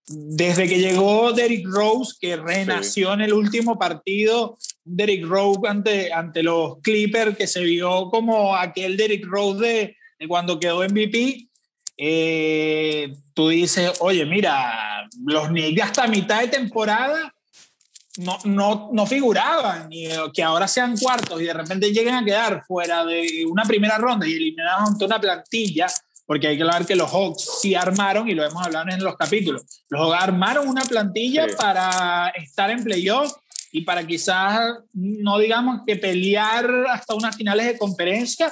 desde que llegó Derrick Rose, que renació en el último partido, Derrick Rose ante, ante los Clippers, que se vio como aquel Derrick Rose de, de cuando quedó MVP, eh, tú dices, oye, mira, los Knicks hasta mitad de temporada no, no, no figuraban, y que ahora sean cuartos y de repente lleguen a quedar fuera de una primera ronda y eliminados ante una plantilla, porque hay que hablar que los Hawks sí armaron, y lo hemos hablado en los capítulos, los Hawks armaron una plantilla para estar en playoff y para quizás, no digamos que pelear hasta unas finales de conferencia,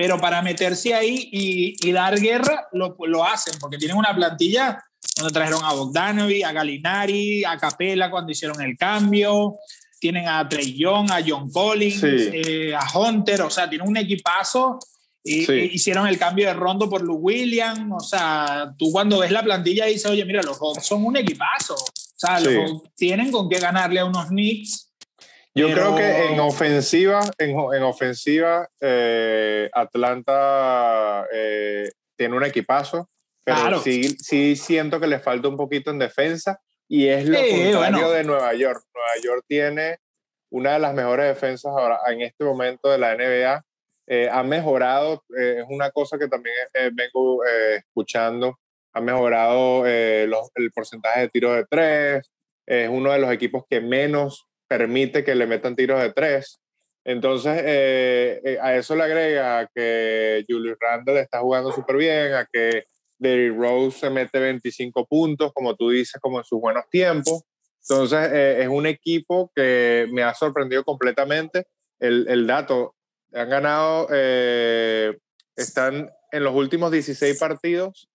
pero para meterse ahí y, dar guerra lo, lo, hacen, porque tienen una plantilla donde trajeron a Bogdanovic, a Galinari, a Capela cuando hicieron el cambio, tienen a Trey Young, a John Collins, eh, a Hunter, o sea, tienen un equipazo. Y, hicieron el cambio de Rondo por Lou Williams, o sea, tú cuando ves la plantilla dices, oye, mira, los Hawks son un equipazo, o sea, los tienen con qué ganarle a unos Knicks yo creo que en ofensiva, en, en ofensiva, eh, Atlanta eh, tiene un equipazo, pero sí, sí siento que le falta un poquito en defensa y es lo contrario de Nueva York. Nueva York tiene una de las mejores defensas ahora en este momento de la NBA. Eh, ha mejorado, es una cosa que también vengo escuchando, ha mejorado los, el porcentaje de tiros de tres, es uno de los equipos que menos permite que le metan tiros de tres. Entonces, eh, eh, a eso le agrega que Julius Randle está jugando súper bien, a que Derrick Rose se mete 25 puntos, como tú dices, como en sus buenos tiempos. Entonces, eh, es un equipo que me ha sorprendido completamente. El, el dato, han ganado, están en los últimos 16 partidos,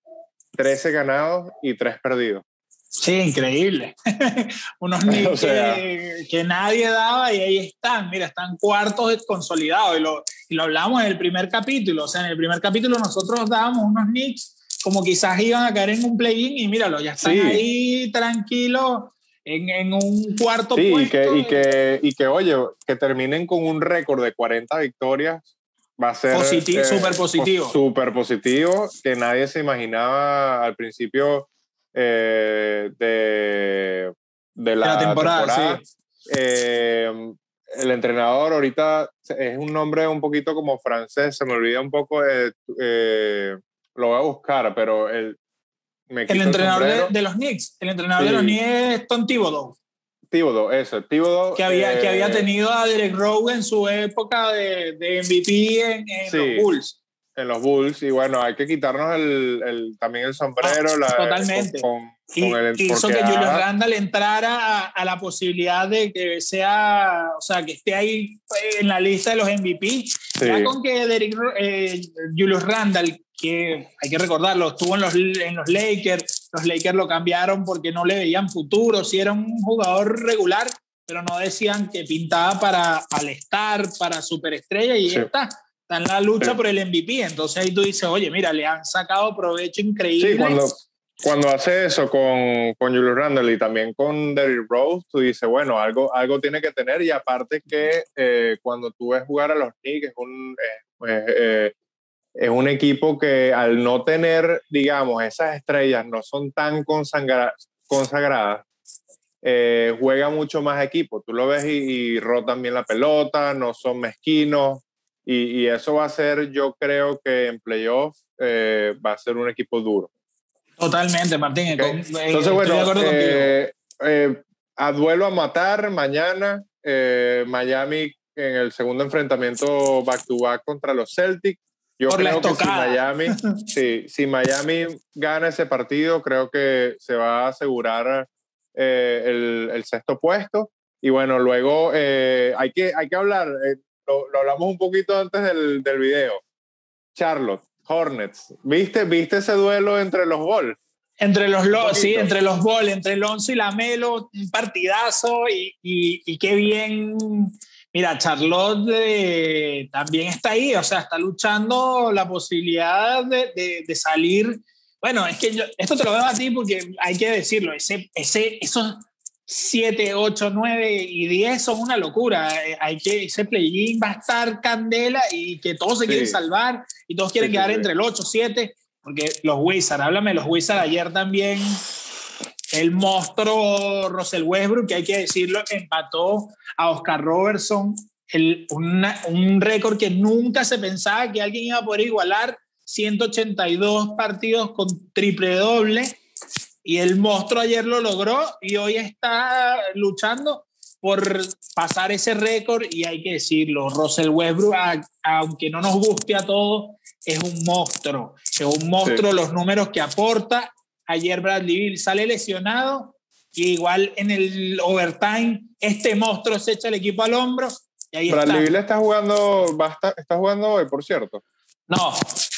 13 ganados y 3 perdidos. Sí, increíble. Unos Knicks que, nadie daba y ahí están. Mira, están cuartos consolidados y lo, y lo hablamos en el primer capítulo. O sea, en el primer capítulo nosotros dábamos unos Knicks como quizás iban a caer en un play-in y míralo, ya están ahí tranquilos en, en, un cuarto sí, puesto. Y que, y, que, y que, oye, que terminen con un récord de 40 victorias va a ser... Positivo, eh, súper positivo. Súper positivo, que nadie se imaginaba al principio eh, de, de, la, temporada. Eh, el entrenador ahorita es un nombre un poquito como francés, se me olvida un poco, eh, lo voy a buscar, pero el, el entrenador de, los Knicks, el entrenador de los Knicks es Tom Thibodeau. Thibodeau, eso, Thibodeau. Que había, que había tenido a Derek Rowe en su época de, de MVP en, en los Bulls en los Bulls y bueno, hay que quitarnos el, el también el sombrero. Ah, la, totalmente. Con, el, hizo que Julius Randall entrara a, la posibilidad de que sea, o sea, que esté ahí en la lista de los MVP. Ya con que Derek, eh, Julius Randall, que hay que recordarlo, estuvo en los, en los Lakers, los Lakers lo cambiaron porque no le veían futuro, si era un jugador regular, pero no decían que pintaba para al estar, para superestrella y está está en la lucha por el MVP. Entonces ahí tú dices, oye, mira, le han sacado provecho increíble. Sí, cuando, cuando hace eso con, con Julius Randle y también con Derrick Rose, tú dices, bueno, algo, algo tiene que tener. Y aparte que eh, cuando tú ves jugar a los Knicks, es un, eh, es un equipo que al no tener, digamos, esas estrellas no son tan consagradas, eh, juega mucho más equipo. Tú lo ves y, y rotan bien la pelota, no son mezquinos, y, eso va a ser, yo creo que en playoff eh, va a ser un equipo duro. Totalmente, Martín. Eh, Entonces, bueno, eh, a duelo a matar mañana, Miami en el segundo enfrentamiento back to back contra los Celtics. Yo creo que si Miami, si Miami gana ese partido, creo que se va a asegurar el, el, sexto puesto. Y bueno, luego hay, que, hay que hablar, lo, hablamos un poquito antes del, del video. Charlotte, Hornets, ¿viste, ¿viste ese duelo entre los Bulls? Entre los, sí, entre los Bulls, entre Alonso y Lamelo, un partidazo y, y, qué bien. Mira, Charlotte eh, también está ahí, o sea, está luchando la posibilidad de, de, salir Bueno, es que yo, esto te lo veo a ti porque hay que decirlo, ese, ese, esos 7, 8, 9 y 10 son una locura. Eh, hay que, ese play-in va a estar candela y que todos se quieren salvar y todos quieren quedar entre el 8, 7, porque los Wizards, háblame los Wizards ayer también, el monstruo Russell Westbrook, que hay que decirlo, empató a Oscar Robertson, el, un récord que nunca se pensaba que alguien iba a poder igualar, 182 partidos con triple doble y el monstruo ayer lo logró y hoy está luchando por pasar ese récord y hay que decirlo, Russell Westbrook, aunque no nos guste a todos, es un monstruo, es un monstruo los números que aporta. Ayer Bradley Bill sale lesionado y igual en el overtime este monstruo se echa el equipo al hombro. Y ahí Bradley Bill está jugando, está jugando hoy, por cierto. No,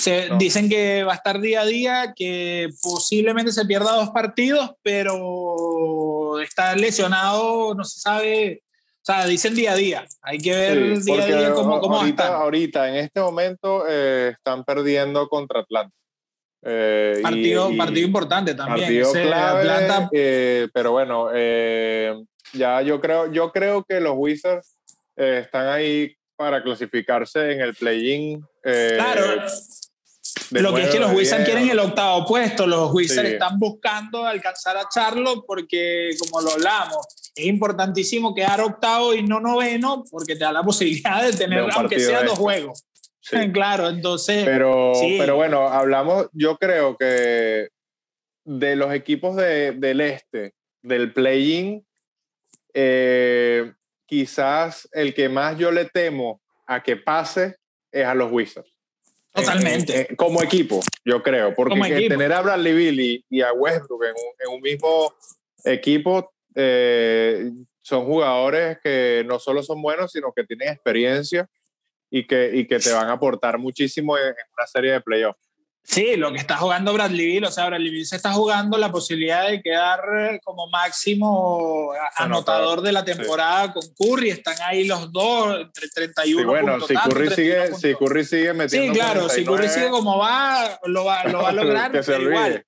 se, dicen que va a estar día a día, que posiblemente se pierda dos partidos, pero está lesionado, no se sabe. O sea, dicen día a día. Hay que ver día a día cómo, cómo ahorita, Ahorita, en este momento, eh, están perdiendo contra Atlanta. Eh, partido, partido importante también. Partido clave, eh, pero bueno, ya yo creo, yo creo que los Wizards están ahí para clasificarse en el play-in. Eh, claro. Lo que es que los Wizards quieren el octavo puesto, los Wizards están buscando alcanzar a Charlotte porque, como lo hablamos, es importantísimo quedar octavo y no noveno porque te da la posibilidad de tener, aunque sea dos juegos. claro, entonces. Pero, pero bueno, hablamos, yo creo que de los equipos de, del este, del play-in, eh, quizás el que más yo le temo a que pase es a los Wizards. Totalmente. como equipo, yo creo. Porque tener a Bradley Bill y, a Westbrook en un, mismo equipo eh, son jugadores que no solo son buenos, sino que tienen experiencia y que, y que te van a aportar muchísimo en, una serie de playoffs. Sí, lo que está jugando Bradley Bill, o sea, Bradley Bill se está jugando la posibilidad de quedar eh, como máximo anotador de la temporada con Curry, están ahí los dos, entre 31 sí, bueno, si, Curry sigue, si Curry sigue metiendo Sí, claro, si Curry sigue como va, lo va, lo va a lograr, pero igual.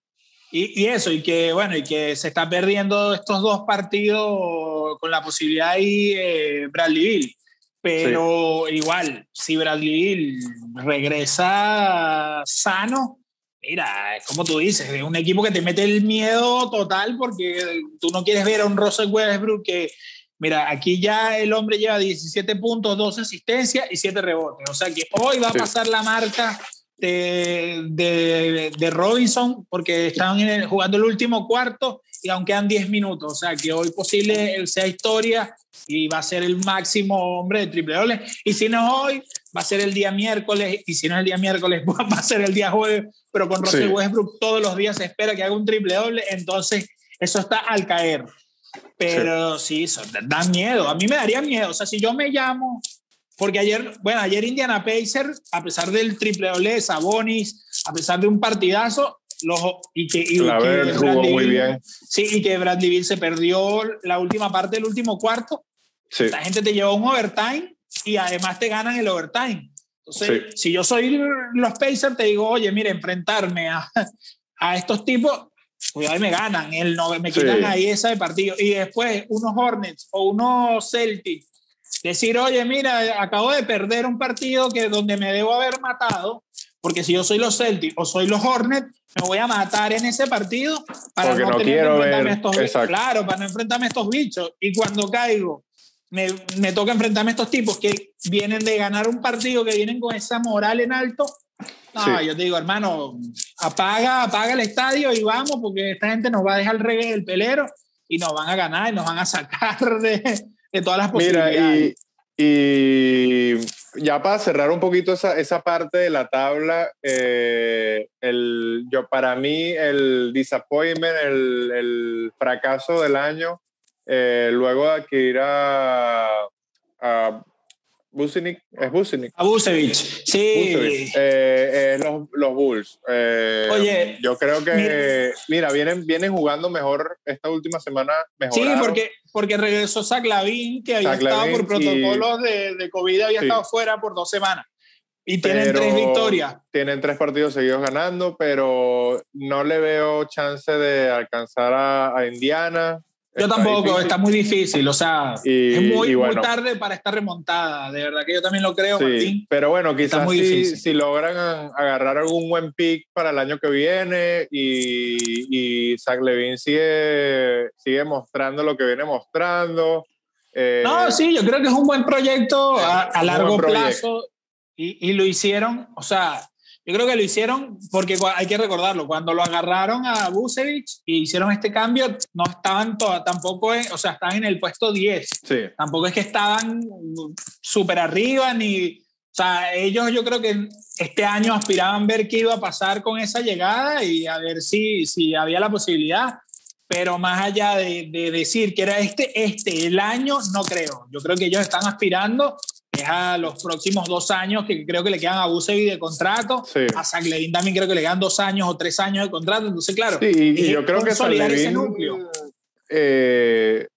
Y, y, eso, y que bueno, y que se está perdiendo estos dos partidos con la posibilidad ahí eh, Bradley Bill. Pero igual, si Bradley regresa sano, mira, es como tú dices, es un equipo que te mete el miedo total porque tú no quieres ver a un Russell Westbrook que, mira, aquí ya el hombre lleva 17 puntos, 12 asistencias y 7 rebotes. O sea que hoy va a pasar la marca de, de, de, Robinson porque están jugando el último cuarto y aunque quedan 10 minutos. O sea que hoy posible sea historia y va a ser el máximo hombre de triple doble. Y si no es hoy, va a ser el día miércoles. Y si no es el día miércoles, va a ser el día jueves. Pero con Russell Westbrook todos los días se espera que haga un triple doble. Entonces, eso está al caer. Pero sí, eso da miedo. A mí me daría miedo. O sea, si yo me llamo. Porque ayer, bueno, ayer Indiana Pacers, a pesar del triple doble de Sabonis, a pesar de un partidazo, los, y que, y, jugó muy bien. Sí, y que Bradley Bill se perdió la última parte del último cuarto la gente te lleva un overtime y además te ganan el overtime. Entonces, si yo soy los Pacers, te digo, oye, mire, enfrentarme a, a estos tipos, cuidado y me ganan, el no, me quitan ahí ese partido. Y después unos Hornets o unos Celtics, decir, oye, mira, acabo de perder un partido que donde me debo haber matado, porque si yo soy los Celtics o soy los Hornets, me voy a matar en ese partido para no, tener que enfrentarme estos Claro, para no enfrentarme a estos bichos. Y cuando caigo me, me, toca enfrentarme a estos tipos que vienen de ganar un partido, que vienen con esa moral en alto. No, yo te digo, hermano, apaga, apaga el estadio y vamos, porque esta gente nos va a dejar el reggae del pelero y nos van a ganar y nos van a sacar de, de todas las posibilidades. Mira, y, ya para cerrar un poquito esa, esa parte de la tabla, eh, el, yo, para mí el disappointment, el, el fracaso del año eh, luego de adquirir a, a Businic, ¿es Businic? A Busevich, sí. Eh, eh, los, los, Bulls. Oye, yo creo que, mira, vienen, vienen jugando mejor esta última semana. Sí, porque, porque regresó Zach Lavin, que había estado por protocolos de, de, COVID, había estado fuera por dos semanas. Y tienen tres victorias. Tienen tres partidos seguidos ganando, pero no le veo chance de alcanzar a Indiana. Yo tampoco, está muy difícil, o sea, es muy, muy, tarde para estar remontada, de verdad que yo también lo creo, sí, Martín. Pero bueno, quizás si, si, logran agarrar algún buen pick para el año que viene y, y Zach Levine sigue, sigue mostrando lo que viene mostrando. Eh, no, sí, yo creo que es un buen proyecto a, largo plazo y, y, lo hicieron, o sea, yo creo que lo hicieron porque hay que recordarlo, cuando lo agarraron a Busevich y hicieron este cambio, no estaban tampoco, o sea, estaban en el puesto 10. Sí. Tampoco es que estaban súper arriba ni... O sea, ellos yo creo que este año aspiraban ver qué iba a pasar con esa llegada y a ver si, si había la posibilidad. Pero más allá de, de decir que era este, este, el año, no creo. Yo creo que ellos están aspirando a los próximos dos años que creo que le quedan a Busevi de contrato. A Zach también creo que le quedan dos años o tres años de contrato. Entonces, claro, y yo creo que ese núcleo. Eh,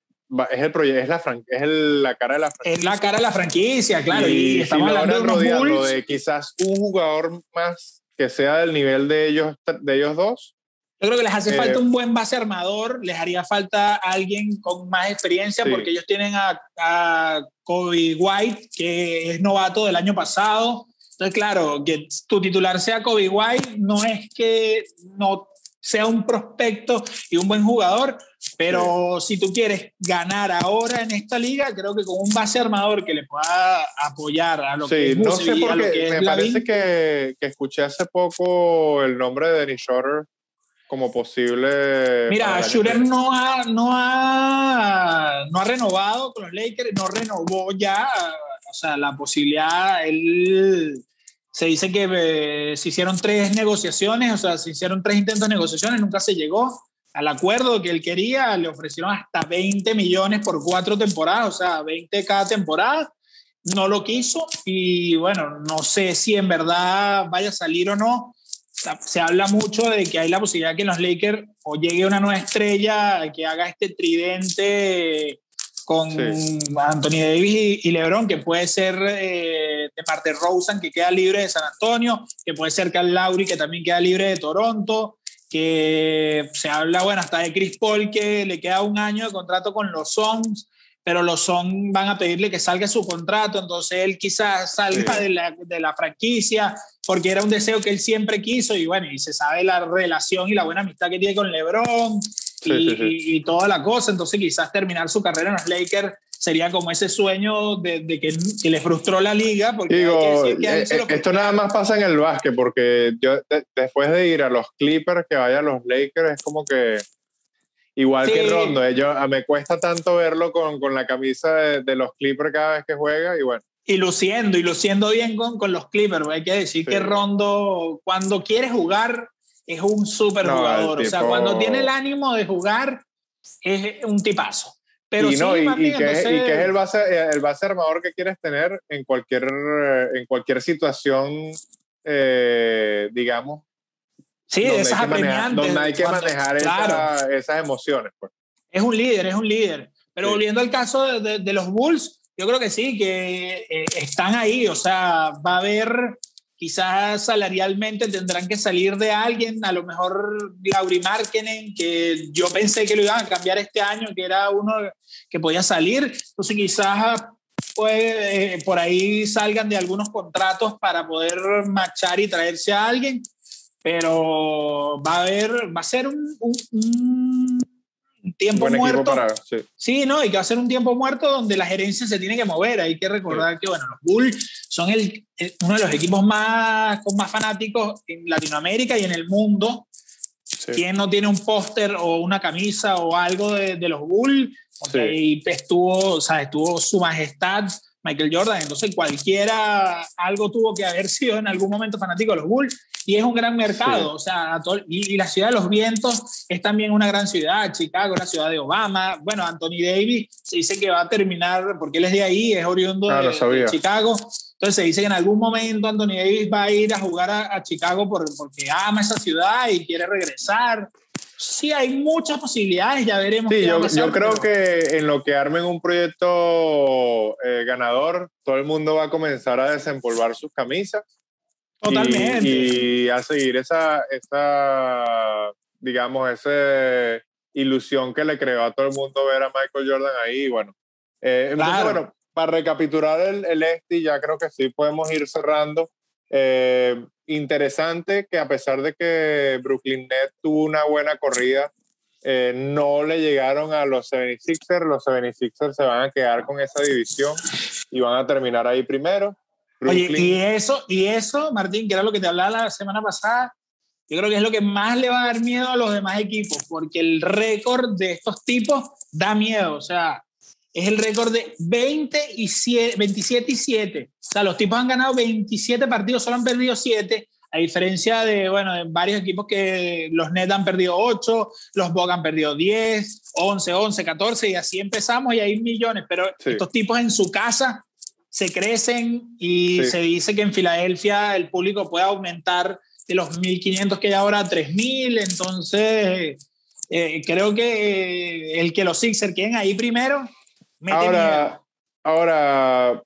es el proyecto, es, la, es la cara de la franquicia. Es la cara de la franquicia, claro. Y, estamos hablando de, de quizás un jugador más que sea del nivel de ellos, de ellos dos, yo creo que les hace falta eh, un buen base armador, les haría falta alguien con más experiencia porque ellos tienen a, a Kobe White, que es novato del año pasado. Entonces, claro, que tu titular sea Kobe White no es que no sea un prospecto y un buen jugador, pero si tú quieres ganar ahora en esta liga, creo que con un base armador que le pueda apoyar a lo que es no sé por qué, me parece que, que, escuché hace poco el nombre de Dennis Schroeder como posible. Mira, Schurer no ha, no, ha, no ha renovado con los Lakers, no renovó ya, o sea, la posibilidad, él se dice que eh, se hicieron tres negociaciones, o sea, se hicieron tres intentos de negociaciones, nunca se llegó al acuerdo que él quería, le ofrecieron hasta 20 millones por cuatro temporadas, o sea, 20 cada temporada, no lo quiso y bueno, no sé si en verdad vaya a salir o no se habla mucho de que hay la posibilidad que en los Lakers o llegue una nueva estrella que haga este tridente con Anthony Davis y, LeBron, que puede ser eh, de parte Rosen, que queda libre de San Antonio, que puede ser Cal Lowry, que también queda libre de Toronto, que se habla, bueno, hasta de Chris Paul, que le queda un año de contrato con los Suns pero los son van a pedirle que salga su contrato, entonces él quizás salga de, la, de, la, franquicia, porque era un deseo que él siempre quiso, y bueno, y se sabe la relación y la buena amistad que tiene con LeBron y, y, toda la cosa, entonces quizás terminar su carrera en los Lakers sería como ese sueño de, de que, que, le frustró la liga. Porque Digo, eh, esto nada más pasa en el básquet, porque yo después de ir a los Clippers, que vaya a los Lakers, es como que Igual que Rondo, eh, yo, me cuesta tanto verlo con, con la camisa de, los Clippers cada vez que juega y bueno. Y luciendo, y luciendo bien con, con los Clippers. Hay que decir que Rondo, cuando quiere jugar, es un súper jugador. O sea, cuando tiene el ánimo de jugar, es un tipazo. Pero y, no, y, que, es el base, el base armador que quieres tener en cualquier, en cualquier situación, eh, digamos, Sí, donde esas apremiantes. Donde hay que manejar esas emociones. Pues. Es un líder, es un líder. Pero volviendo al caso de, de, los Bulls, yo creo que sí, que eh, están ahí. O sea, va a haber, quizás salarialmente tendrán que salir de alguien, a lo mejor Lauri Markkinen, que yo pensé que lo iban a cambiar este año, que era uno que podía salir. Entonces quizás pues, eh, por ahí salgan de algunos contratos para poder marchar y traerse a alguien pero va a haber, va a ser un, un, tiempo muerto. sí. no, y que va a ser un tiempo muerto donde la gerencia se tiene que mover. Hay que recordar que, bueno, los Bulls son el, uno de los equipos más, con más fanáticos en Latinoamérica y en el mundo. ¿Quién no tiene un póster o una camisa o algo de, de los Bulls? Y estuvo, o sea, estuvo su majestad Michael Jordan. Entonces cualquiera, algo tuvo que haber sido en algún momento fanático de los Bulls y es un gran mercado. O sea, y, la ciudad de los vientos es también una gran ciudad. Chicago, la ciudad de Obama. Bueno, Anthony Davis se dice que va a terminar, porque él es de ahí, es oriundo de, Chicago. Entonces se dice que en algún momento Anthony Davis va a ir a jugar a, Chicago por, porque ama esa ciudad y quiere regresar. Sí hay muchas posibilidades, ya veremos. Sí, yo, yo, creo que en lo que armen un proyecto eh, ganador, todo el mundo va a comenzar a desempolvar sus camisas. Totalmente. Y, a seguir esa, esa, digamos, esa ilusión que le creó a todo el mundo ver a Michael Jordan ahí. Bueno, eh, entonces, bueno, para recapitular el, el este, ya creo que sí podemos ir cerrando. Eh, interesante que a pesar de que Brooklyn Nets tuvo una buena corrida, eh, no le llegaron a los 76ers. Los 76ers se van a quedar con esa división y van a terminar ahí primero. Oye, y eso, y eso, Martín, que era lo que te hablaba la semana pasada, yo creo que es lo que más le va a dar miedo a los demás equipos, porque el récord de estos tipos da miedo. O sea, es el récord de 20 y 27 y 7. O sea, los tipos han ganado 27 partidos, solo han perdido 7, a diferencia de, bueno, de varios equipos que los Nets han perdido 8, los Bucks han perdido 10, 11, 11, 14 y así empezamos y hay millones, pero estos tipos en su casa se crecen y se dice que en Filadelfia el público puede aumentar de los 1.500 que hay ahora a 3.000, entonces eh, creo que el que los Sixers queden ahí primero ahora, ahora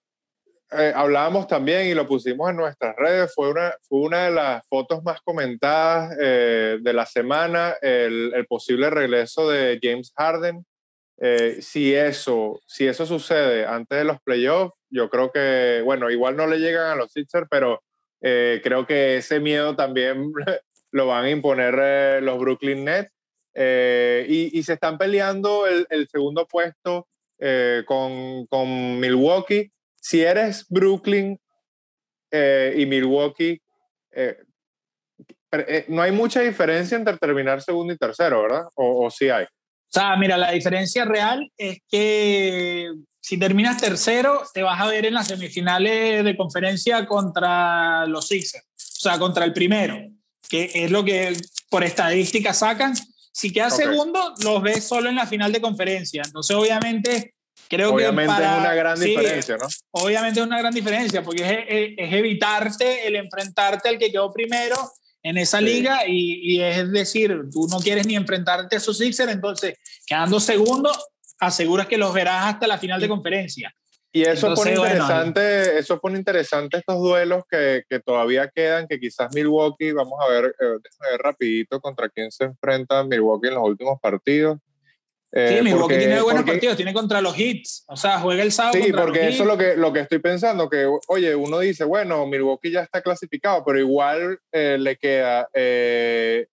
eh, hablábamos también y lo pusimos en nuestras redes, fue una, fue una de las fotos más comentadas eh, de la semana, el, el, posible regreso de James Harden. Eh, si, eso, si eso sucede antes de los playoffs, yo creo que, bueno, igual no le llegan a los Sixers, pero creo que ese miedo también lo van a imponer los Brooklyn Nets. Y, y, se están peleando el, el segundo puesto eh, con, con, Milwaukee. Si eres Brooklyn eh, y Milwaukee, eh, no hay mucha diferencia entre terminar segundo y tercero, ¿verdad? ¿O, o sí hay? O sea, mira, la diferencia real es que si terminas tercero, te vas a ver en las semifinales de conferencia contra los Sixers, o sea, contra el primero, que es lo que por estadística sacan si queda segundo, los ves solo en la final de conferencia. Entonces, obviamente, creo obviamente que. Obviamente es una gran diferencia, ¿no? Obviamente es una gran diferencia, porque es, es, evitarte el enfrentarte al que quedó primero en esa liga y, y, es decir, tú no quieres ni enfrentarte a esos Sixers, entonces, quedando segundo, aseguras que los verás hasta la final de conferencia. Y eso pone interesante, eso pone interesante estos duelos que, que, todavía quedan, que quizás Milwaukee, vamos a ver, eh, ver rapidito contra quién se enfrenta Milwaukee en los últimos partidos. Eh, sí, Milwaukee tiene buenos partidos, tiene contra los Hits, o sea, juega el sábado. Sí, porque eso es lo que, lo que estoy pensando, que, oye, uno dice, bueno, Milwaukee ya está clasificado, pero igual eh, le queda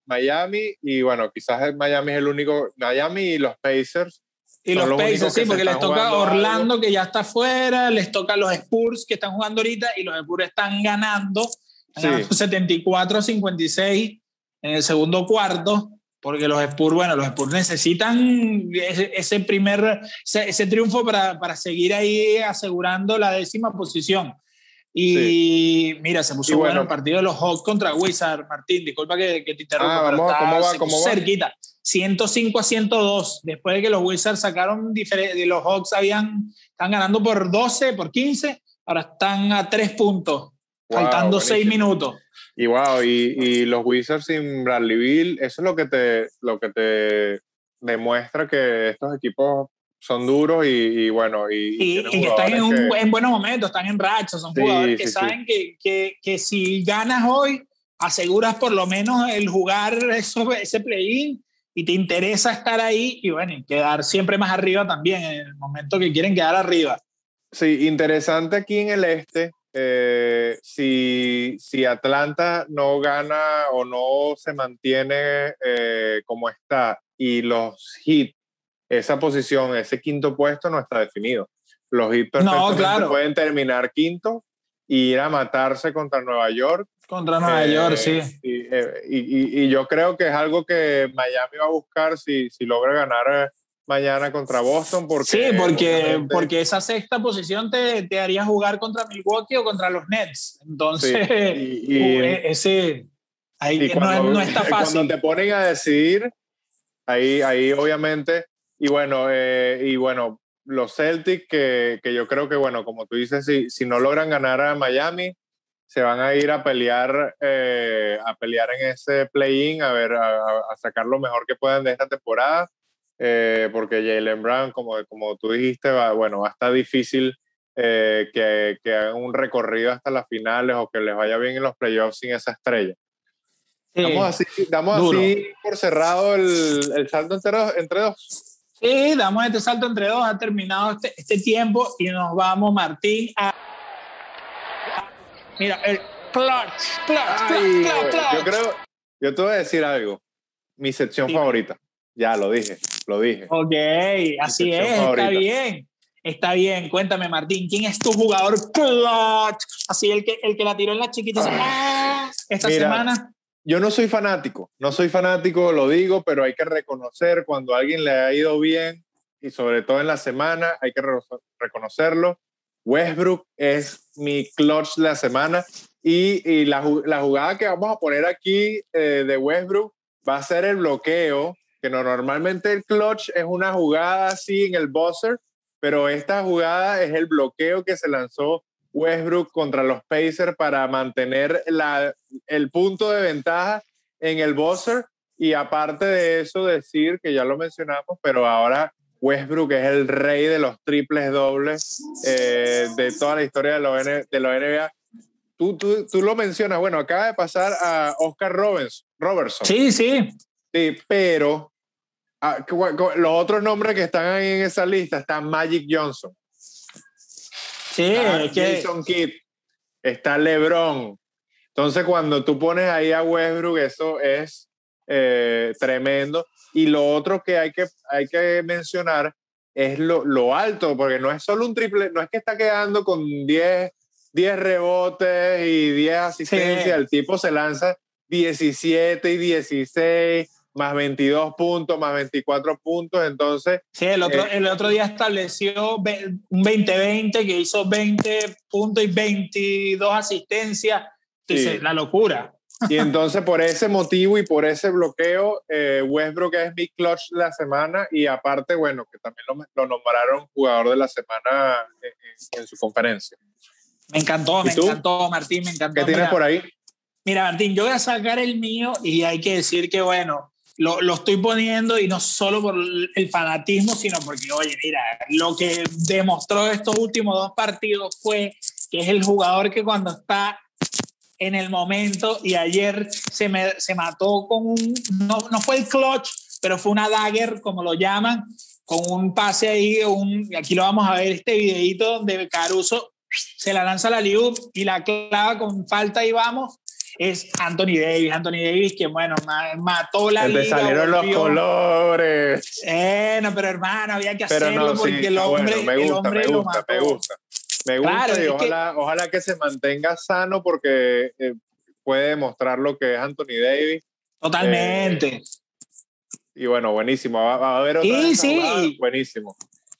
Miami y bueno, quizás Miami es el único, Miami y los Pacers y los Pacers, sí, porque les toca Orlando, que ya está fuera, les toca los Spurs, que están jugando ahorita, y los Spurs están ganando, 74 56 en el segundo cuarto, porque los Spurs, bueno, los Spurs necesitan ese, primer, ese, triunfo para, para, seguir ahí asegurando la décima posición. Y mira, se puso bueno, el partido de los Hawks contra Wizard, Martín, disculpa que, que te interrumpa, ah, vamos, ¿cómo va? ¿Cómo va? cerquita. 105 a 102, después de que los Wizards sacaron, de los Hawks habían, están ganando por 12, por 15, ahora están a 3 puntos, faltando 6 minutos. Y wow, y, y, los Wizards sin Bradley Bill, eso es lo que te, lo que te demuestra que estos equipos son duros y, bueno. Y, y, que están en, un, en, buenos momentos, están en racha, son jugadores que saben Que, que, que, si ganas hoy, aseguras por lo menos el jugar eso, ese play-in y te interesa estar ahí y bueno, y quedar siempre más arriba también en el momento que quieren quedar arriba. Sí, interesante aquí en el este. Eh, si, si, Atlanta no gana o no se mantiene eh, como está y los Heat, esa posición, ese quinto puesto no está definido. Los Heat perfectamente pueden terminar quinto y ir a matarse contra Nueva York contra Nueva York, sí. Eh, y, y, y, yo creo que es algo que Miami va a buscar si, si logra ganar eh, mañana contra Boston. Porque, sí, porque, porque esa sexta posición te, te, haría jugar contra Milwaukee o contra los Nets. Entonces, y, e, ese ahí no, no, está fácil. Cuando te ponen a decidir, ahí, ahí obviamente, y bueno, eh, y bueno, los Celtics, que, que, yo creo que, bueno, como tú dices, si, si no logran ganar a Miami, se van a ir a pelear, eh, a pelear en ese play-in, a ver, a, sacar lo mejor que puedan de esta temporada, eh, porque Jalen Brown, como, como tú dijiste, va, bueno, va a estar difícil eh, que, que, hagan un recorrido hasta las finales o que les vaya bien en los playoffs sin esa estrella. damos así, damos así por cerrado el, el salto entre, entre dos. Sí, damos este salto entre dos, ha terminado este, este tiempo y nos vamos, Martín, a Mira, el clutch, clutch, clutch, clutch, Yo creo, yo te voy a decir algo. Mi sección favorita. Ya lo dije, lo dije. Ok, así es, está bien. Está bien, cuéntame Martín, ¿quién es tu jugador clutch? Así el que, el que la tiró en la chiquita ah, esta semana. Yo no soy fanático, no soy fanático, lo digo, pero hay que reconocer cuando a alguien le ha ido bien y sobre todo en la semana hay que reconocerlo Westbrook es mi clutch de la semana. Y, la, jugada que vamos a poner aquí eh, de Westbrook va a ser el bloqueo, que normalmente el clutch es una jugada así en el buzzer, pero esta jugada es el bloqueo que se lanzó Westbrook contra los Pacers para mantener la, el punto de ventaja en el buzzer. Y aparte de eso decir que ya lo mencionamos, pero ahora Westbrook es el rey de los triples dobles eh, de toda la historia de de NBA. Tú, tú, tú, lo mencionas, bueno, acaba de pasar a Oscar Robertson. Sí, sí. Sí, pero ah, los otros nombres que están ahí en esa lista están Magic Johnson. Sí, Jason Kidd, está LeBron. Entonces, cuando tú pones ahí a Westbrook, eso es eh, tremendo. Y lo otro que hay que, hay que mencionar es lo, lo, alto, porque no es solo un triple, no es que está quedando con 10, 10 rebotes y 10 asistencias, el tipo se lanza 17 y 16, más 22 puntos, más 24 puntos, entonces... Sí, el otro, eh, el otro día estableció un 20-20 que hizo 20 puntos y 22 asistencias, sí. la locura. Y entonces por ese motivo y por ese bloqueo, eh, Westbrook es mi clutch de la semana y aparte, bueno, que también lo, nombraron jugador de la semana en, su conferencia. Me encantó, me encantó, Martín, me encantó. ¿Qué tienes por ahí? Mira, Martín, yo voy a sacar el mío y hay que decir que, bueno, lo, lo, estoy poniendo y no solo por el fanatismo, sino porque, oye, mira, lo que demostró estos últimos dos partidos fue que es el jugador que cuando está en el momento y ayer se, me, se mató con un, no, no fue el clutch, pero fue una dagger, como lo llaman, con un pase ahí, un, aquí lo vamos a ver, este videito donde Caruso se la lanza a la Liu y la clava con falta y vamos, es Anthony Davis. Anthony Davis, que bueno, mató la liga. salieron los colores. Bueno, pero hermano, había que hacerlo porque el hombre, me gusta, el hombre me gusta, Me gusta. Me gusta y ojalá que, ojalá que se mantenga sano porque eh, puede demostrar lo que es Anthony Davis. Totalmente. Eh, y bueno, buenísimo. Va, a haber otra sí, sí. buenísimo.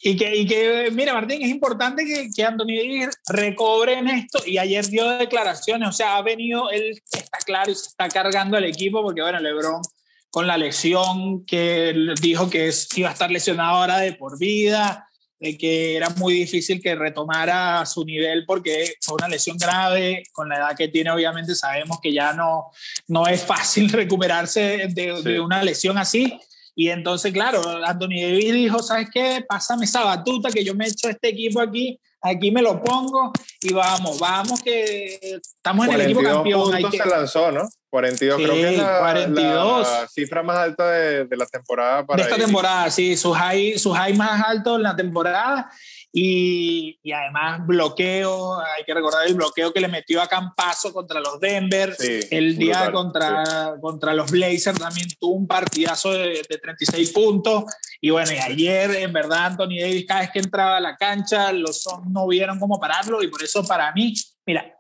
Y que, y que, mira, Martín, es importante que, que Anthony Davis recobre en esto. Y ayer dio declaraciones, o sea, ha venido, él está claro y se está cargando al equipo porque, bueno, LeBron con la lesión que dijo que iba a estar lesionado ahora de por vida de que era muy difícil que retomara su nivel porque fue una lesión grave, con la edad que tiene obviamente sabemos que ya no, no es fácil recuperarse de, de una lesión así. Y entonces, claro, Anthony Davis dijo, ¿sabes qué? Pásame esa batuta que yo me echo este equipo aquí, aquí me lo pongo y vamos, vamos que estamos en el equipo campeón. Puntos se lanzó, ¿no? 42, creo que es la, 42. La cifra más alta de, de la temporada. Para de esta temporada, sí, su high, su high más alto en la temporada. Y, y, además bloqueo, hay que recordar el bloqueo que le metió a Campazo contra los Denver, el día contra, contra los Blazers también tuvo un partidazo de, de, 36 puntos y bueno, y ayer en verdad Anthony Davis cada vez que entraba a la cancha los son no vieron cómo pararlo y por eso para mí, mira,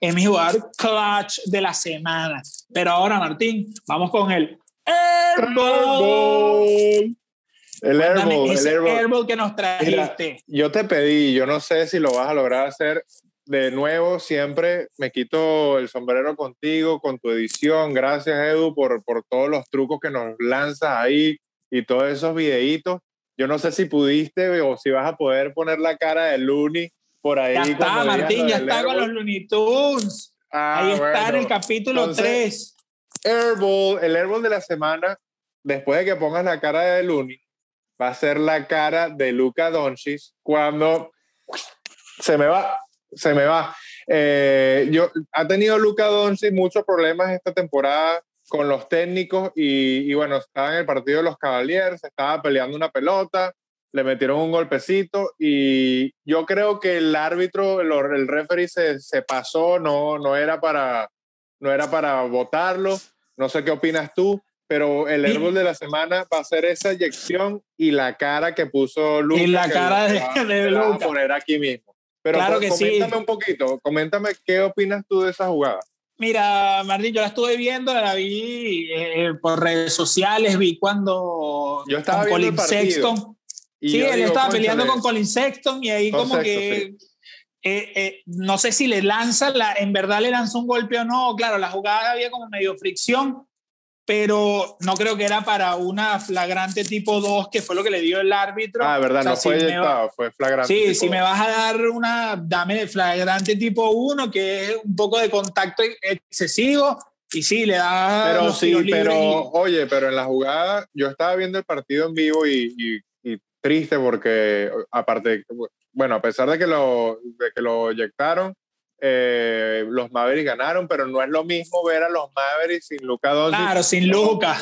es mi jugador clutch de la semana. Pero ahora Martín, vamos con el Airball. El airball, el airball. que nos trajiste. yo te pedí, yo no sé si lo vas a lograr hacer de nuevo. Siempre me quito el sombrero contigo, con tu edición. Gracias, Edu, por, por todos los trucos que nos lanzas ahí y todos esos videitos. Yo no sé si pudiste o si vas a poder poner la cara de Looney por ahí. Ya está, Martín, ya está con los Looney Tunes. Ah, ahí está en el capítulo 3. Airball, el Airball de la semana, después de que pongas la cara de Looney, va a ser la cara de Luca Doncic cuando se me va, se me va. Eh, yo, ha tenido Luca Doncic muchos problemas esta temporada con los técnicos y, y, bueno, estaba en el partido de los Cavaliers, estaba peleando una pelota, le metieron un golpecito y yo creo que el árbitro, el, el referee se, se, pasó, no, no, era para, no era para votarlo, no sé qué opinas tú, pero el árbol de la semana va a ser esa eyección y la cara que puso Luca. Y la cara de, de Luca. a poner aquí mismo. Pero claro que coméntame un poquito, coméntame qué opinas tú de esa jugada. Mira, Martín, yo la estuve viendo, la vi eh, por redes sociales, vi cuando yo estaba con Colin Sexton. Sí, él estaba peleando con Colin Sexton y ahí como que eh, eh, no sé si le lanza, la, en verdad le lanzó un golpe o no. Claro, la jugada había como medio fricción, pero no creo que era para una flagrante tipo 2, que fue lo que le dio el árbitro. Ah, verdad, no fue eyectado, fue flagrante. Sí, si me vas a dar una, dame flagrante tipo 1, que es un poco de contacto excesivo, y sí, le da. Pero sí, pero oye, pero en la jugada, yo estaba viendo el partido en vivo y, y, triste porque, aparte, bueno, a pesar de que lo, de que lo eyectaron, eh, los Mavericks ganaron, pero no es lo mismo ver a los Mavericks sin Luca Doncic. Claro, sin Luca.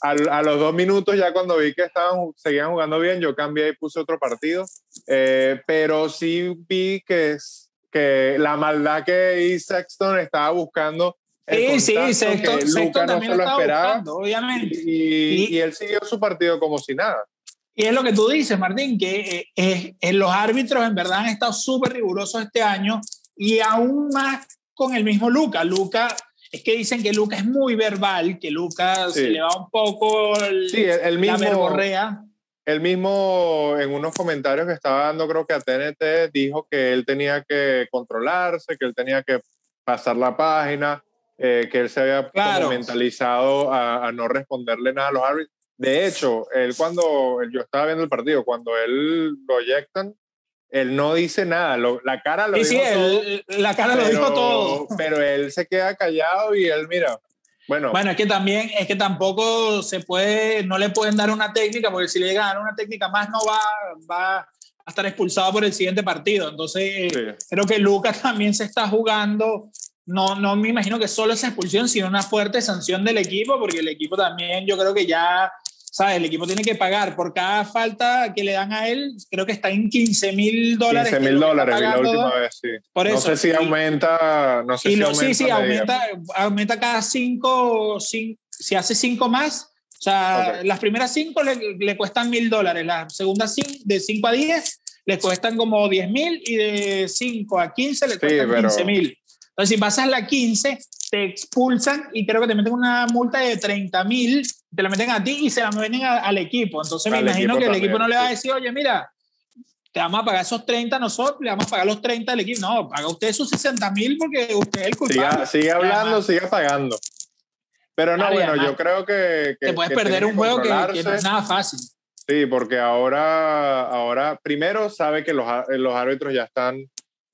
A, a, los dos minutos ya cuando vi que estaban seguían jugando bien, yo cambié y puse otro partido. Eh, pero sí vi que, que la maldad que Sexton estaba buscando. Sí, sí, Sexton, Sexton también lo, esperaba, buscando, obviamente. Y, y, él siguió su partido como si nada. Y es lo que tú dices, Martín, que eh, los árbitros en verdad han estado súper rigurosos este año y aún más con el mismo Luca. Luca, es que dicen que Luca es muy verbal, que Luca se le va un poco el, sí, el mismo, la verborrea. El mismo, en unos comentarios que estaba dando, creo que a TNT, dijo que él tenía que controlarse, que él tenía que pasar la página, eh, que él se había mentalizado a, a, no responderle nada a los árbitros. De hecho, él cuando yo estaba viendo el partido, cuando él lo eyectan, él no dice nada, la cara lo dijo todo. la cara lo dijo todo. Pero él se queda callado y él mira. Bueno, bueno, es que también, es que tampoco se puede, no le pueden dar una técnica, porque si le llegan a dar una técnica más no va, va a estar expulsado por el siguiente partido. Entonces, creo que Lucas también se está jugando, no, no me imagino que solo esa expulsión, sino una fuerte sanción del equipo, porque el equipo también yo creo que ya ¿sabes? El equipo tiene que pagar por cada falta que le dan a él, creo que está en 15 mil dólares. 15 mil dólares, la última vez, sí. Por no sé si aumenta, no sé si aumenta. Sí, sí, aumenta, aumenta cada 5, si hace 5 más, o sea, las primeras 5 le, le, cuestan mil dólares, las segundas de 5 a 10 le cuestan como 10 mil y de 5 a 15 le cuestan 15 mil. Entonces, si pasas la 15, te expulsan y creo que te meten una multa de 30 mil, te la meten a ti y se la meten al equipo. Entonces, me imagino que el equipo no le va a decir, oye, mira, te vamos a pagar esos 30 nosotros, le vamos a pagar los 30 al equipo. No, paga usted esos 60 mil porque usted es el culpable. Sigue, hablando, sigue pagando. Pero no, bueno, yo creo que, que Te puedes perder un juego que, no es nada fácil. Sí, porque ahora, ahora primero sabe que los, los árbitros ya están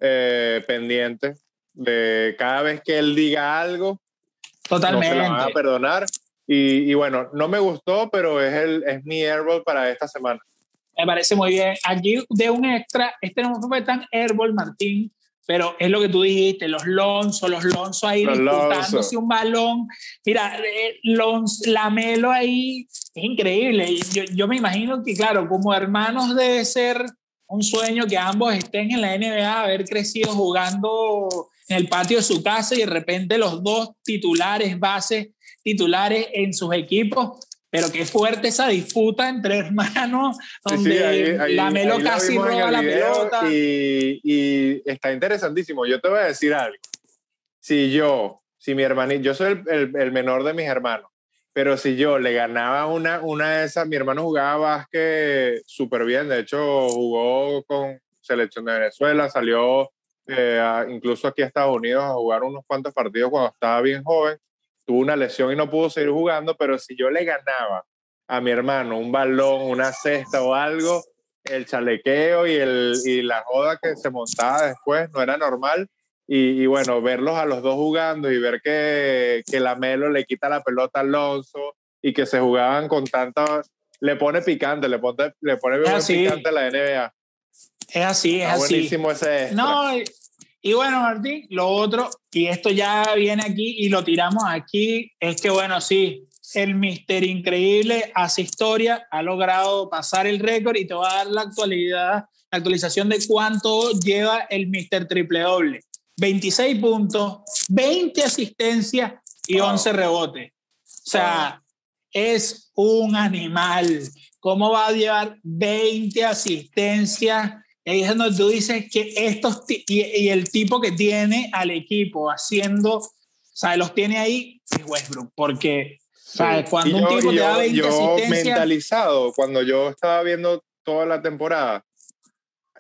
eh, pendientes de cada vez que él diga algo, Totalmente. no se lo van a perdonar. Y, y, bueno, no me gustó, pero es, el, es mi airball para esta semana. Me parece muy bien. Aquí de un extra, este no fue tan airball, Martín, pero es lo que tú dijiste, los Lonzo, los Lonzo ahí los disputándose un balón. Mira, eh, Lonzo, Lamelo ahí es increíble. Yo, yo me imagino que, claro, como hermanos debe ser un sueño que ambos estén en la NBA, haber crecido jugando en el patio de su casa y de repente los dos titulares, bases titulares en sus equipos. Pero qué fuerte esa disputa entre hermanos, donde la Melo casi roba la pelota. Y, y, está interesantísimo. Yo te voy a decir algo. Si yo, si mi hermanito, yo soy el, el, menor de mis hermanos, pero si yo le ganaba una, una de esas, mi hermano jugaba básquet súper bien, de hecho jugó con selección de Venezuela, salió eh, incluso aquí a Estados Unidos a jugar unos cuantos partidos cuando estaba bien joven. Tuvo una lesión y no pudo seguir jugando, pero si yo le ganaba a mi hermano un balón, una cesta o algo, el chalequeo y, el, y la joda que se montaba después no era normal. Y, bueno, verlos a los dos jugando y ver que, que la Melo le quita la pelota a Alonso y que se jugaban con tanta... Le pone picante, le pone, le pone picante a la NBA. Es así, es así. Buenísimo ese. No, y bueno, Martín, lo otro, y esto ya viene aquí y lo tiramos aquí, es que bueno, sí, el Mister Increíble hace historia, ha logrado pasar el récord y te va a dar la actualidad, la actualización de cuánto lleva el Mister Triple Doble. 26 puntos, 20 asistencias y 11 rebotes. O sea, es un animal. ¿Cómo va a llevar 20 asistencias es donde tú dices que estos, y, el tipo que tiene al equipo haciendo, o sea, los tiene ahí, es Westbrook, porque cuando un tipo te da 20 yo mentalizado, cuando yo estaba viendo toda la temporada,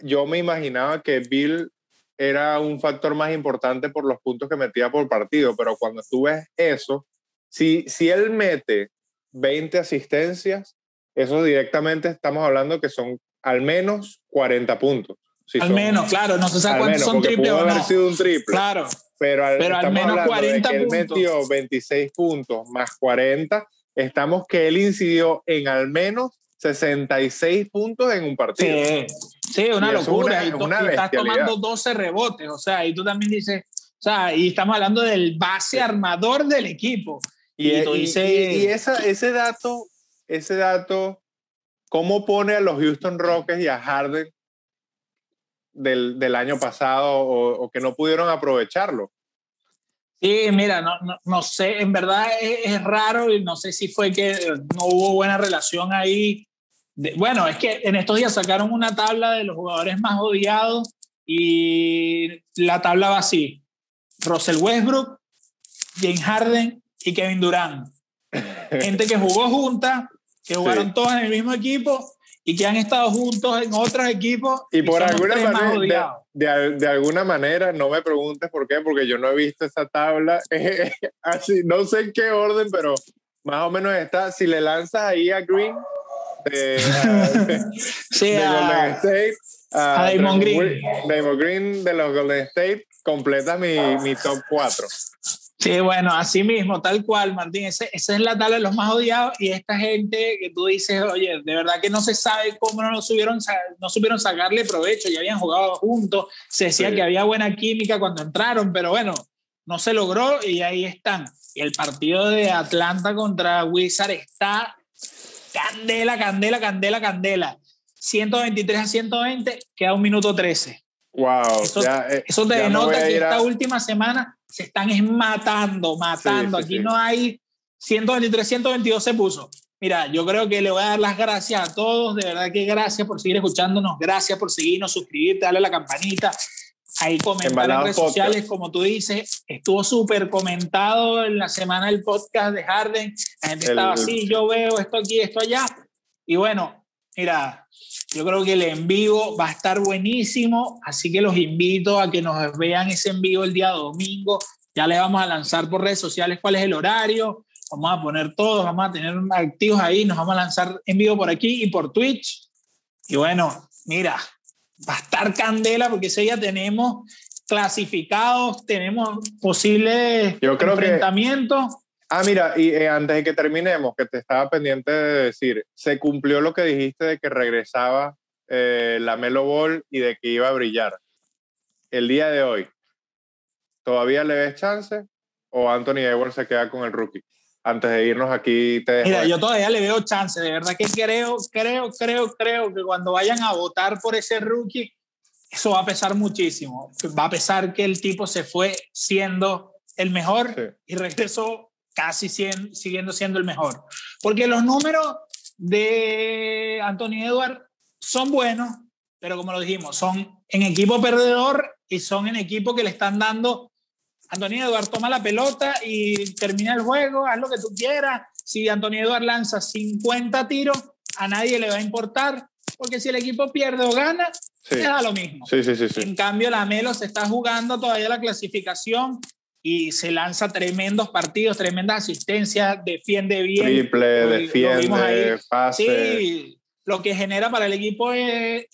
yo me imaginaba que Bill era un factor más importante por los puntos que metía por partido, pero cuando tú ves eso, si, si él mete 20 asistencias, eso directamente estamos hablando que son al menos 40 puntos. al menos, claro, no se sabe cuántos son triples o no. haber sido un triple. Claro. Pero al, pero al menos 40 de que puntos. Él metió 26 puntos más 40, estamos que él incidió en al menos 66 puntos en un partido. Sí, sí una locura. y, estás tomando 12 rebotes, o sea, y tú también dices, o sea, y estamos hablando del base armador del equipo. Y, y, y esa, ese dato, ese dato ¿Cómo pone a los Houston Rockets y a Harden del, del año pasado o, que no pudieron aprovecharlo? Sí, mira, no, no, sé, en verdad es, raro y no sé si fue que no hubo buena relación ahí. bueno, es que en estos días sacaron una tabla de los jugadores más odiados y la tabla va así. Russell Westbrook, James Harden y Kevin Durant. Gente que jugó junta, que jugaron todos en el mismo equipo y que han estado juntos en otros equipos. Y, por alguna manera, de, alguna manera, no me preguntes por qué, porque yo no he visto esa tabla. Así, no sé en qué orden, pero más o menos está. Si le lanzas ahí a Green, de, Golden State, a, Damon Green. Damon Green de los Golden State, completa mi, mi top 4. Sí, bueno, así mismo, tal cual, Martín. esa es la tabla de los más odiados y esta gente que tú dices, oye, de verdad que no se sabe cómo no, subieron, no supieron sacarle provecho, ya habían jugado juntos, se decía que había buena química cuando entraron, pero bueno, no se logró y ahí están. Y el partido de Atlanta contra Wizard está candela, candela, candela, candela. 123 a 120, queda un minuto 13. Wow. Eso, eh, eso te denota que esta última semana se están matando, matando. Aquí no hay 123, 122 se puso. Mira, yo creo que le voy a dar las gracias a todos, de verdad que gracias por seguir escuchándonos, gracias por seguirnos, suscribirte, darle a la campanita, ahí comentar en redes sociales, como tú dices, estuvo súper comentado en la semana del podcast de Harden, la gente estaba así, yo veo esto aquí, esto allá, y bueno, mira, yo creo que el en vivo va a estar buenísimo, así que los invito a que nos vean ese en vivo el día domingo. Ya le vamos a lanzar por redes sociales cuál es el horario. Vamos a poner todos, vamos a tener activos ahí, nos vamos a lanzar en vivo por aquí y por Twitch. Y bueno, mira, va a estar candela porque ese día tenemos clasificados, tenemos posibles Yo creo enfrentamientos. Ah, mira, y eh, antes de que terminemos, que te estaba pendiente de decir, se cumplió lo que dijiste de que regresaba eh, la Melo Ball y de que iba a brillar. El día de hoy, ¿todavía le ves chance o Anthony Edwards se queda con el rookie? Antes de irnos aquí, te Mira, yo todavía le veo chance, de verdad que creo, creo, creo, creo que cuando vayan a votar por ese rookie, eso va a pesar muchísimo. Va a pesar que el tipo se fue siendo el mejor y regresó casi siguiendo siendo el mejor. Porque los números de Anthony Edward son buenos, pero como lo dijimos, son en equipo perdedor y son en equipo que le están dando. Anthony Edward toma la pelota y termina el juego, haz lo que tú quieras. Si Anthony Edward lanza 50 tiros, a nadie le va a importar, porque si el equipo pierde o gana, sí. da lo mismo. Sí, sí, en cambio, la Melo se está jugando todavía la clasificación y se lanza tremendos partidos, tremendas asistencias, defiende bien. Triple, defiende, pase. Sí, lo que genera para el equipo es,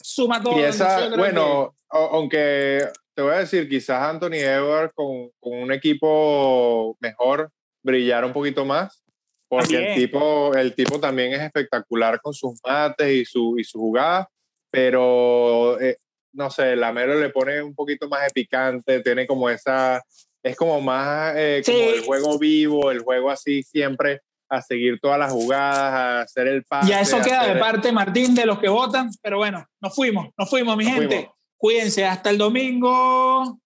suma todo. Y esa, bueno, aunque te voy a decir, quizás Anthony Edwards con, con, un equipo mejor brillar un poquito más, porque el tipo, el tipo también es espectacular con sus mates y su, y su jugada, pero eh, no sé, Lamelo le pone un poquito más de picante, tiene como esa, es como más eh, como el juego vivo, el juego así siempre a seguir todas las jugadas, a hacer el pase. Ya eso queda de parte, Martín, de los que votan, pero bueno, nos fuimos, nos fuimos, mi gente. Cuídense hasta el domingo.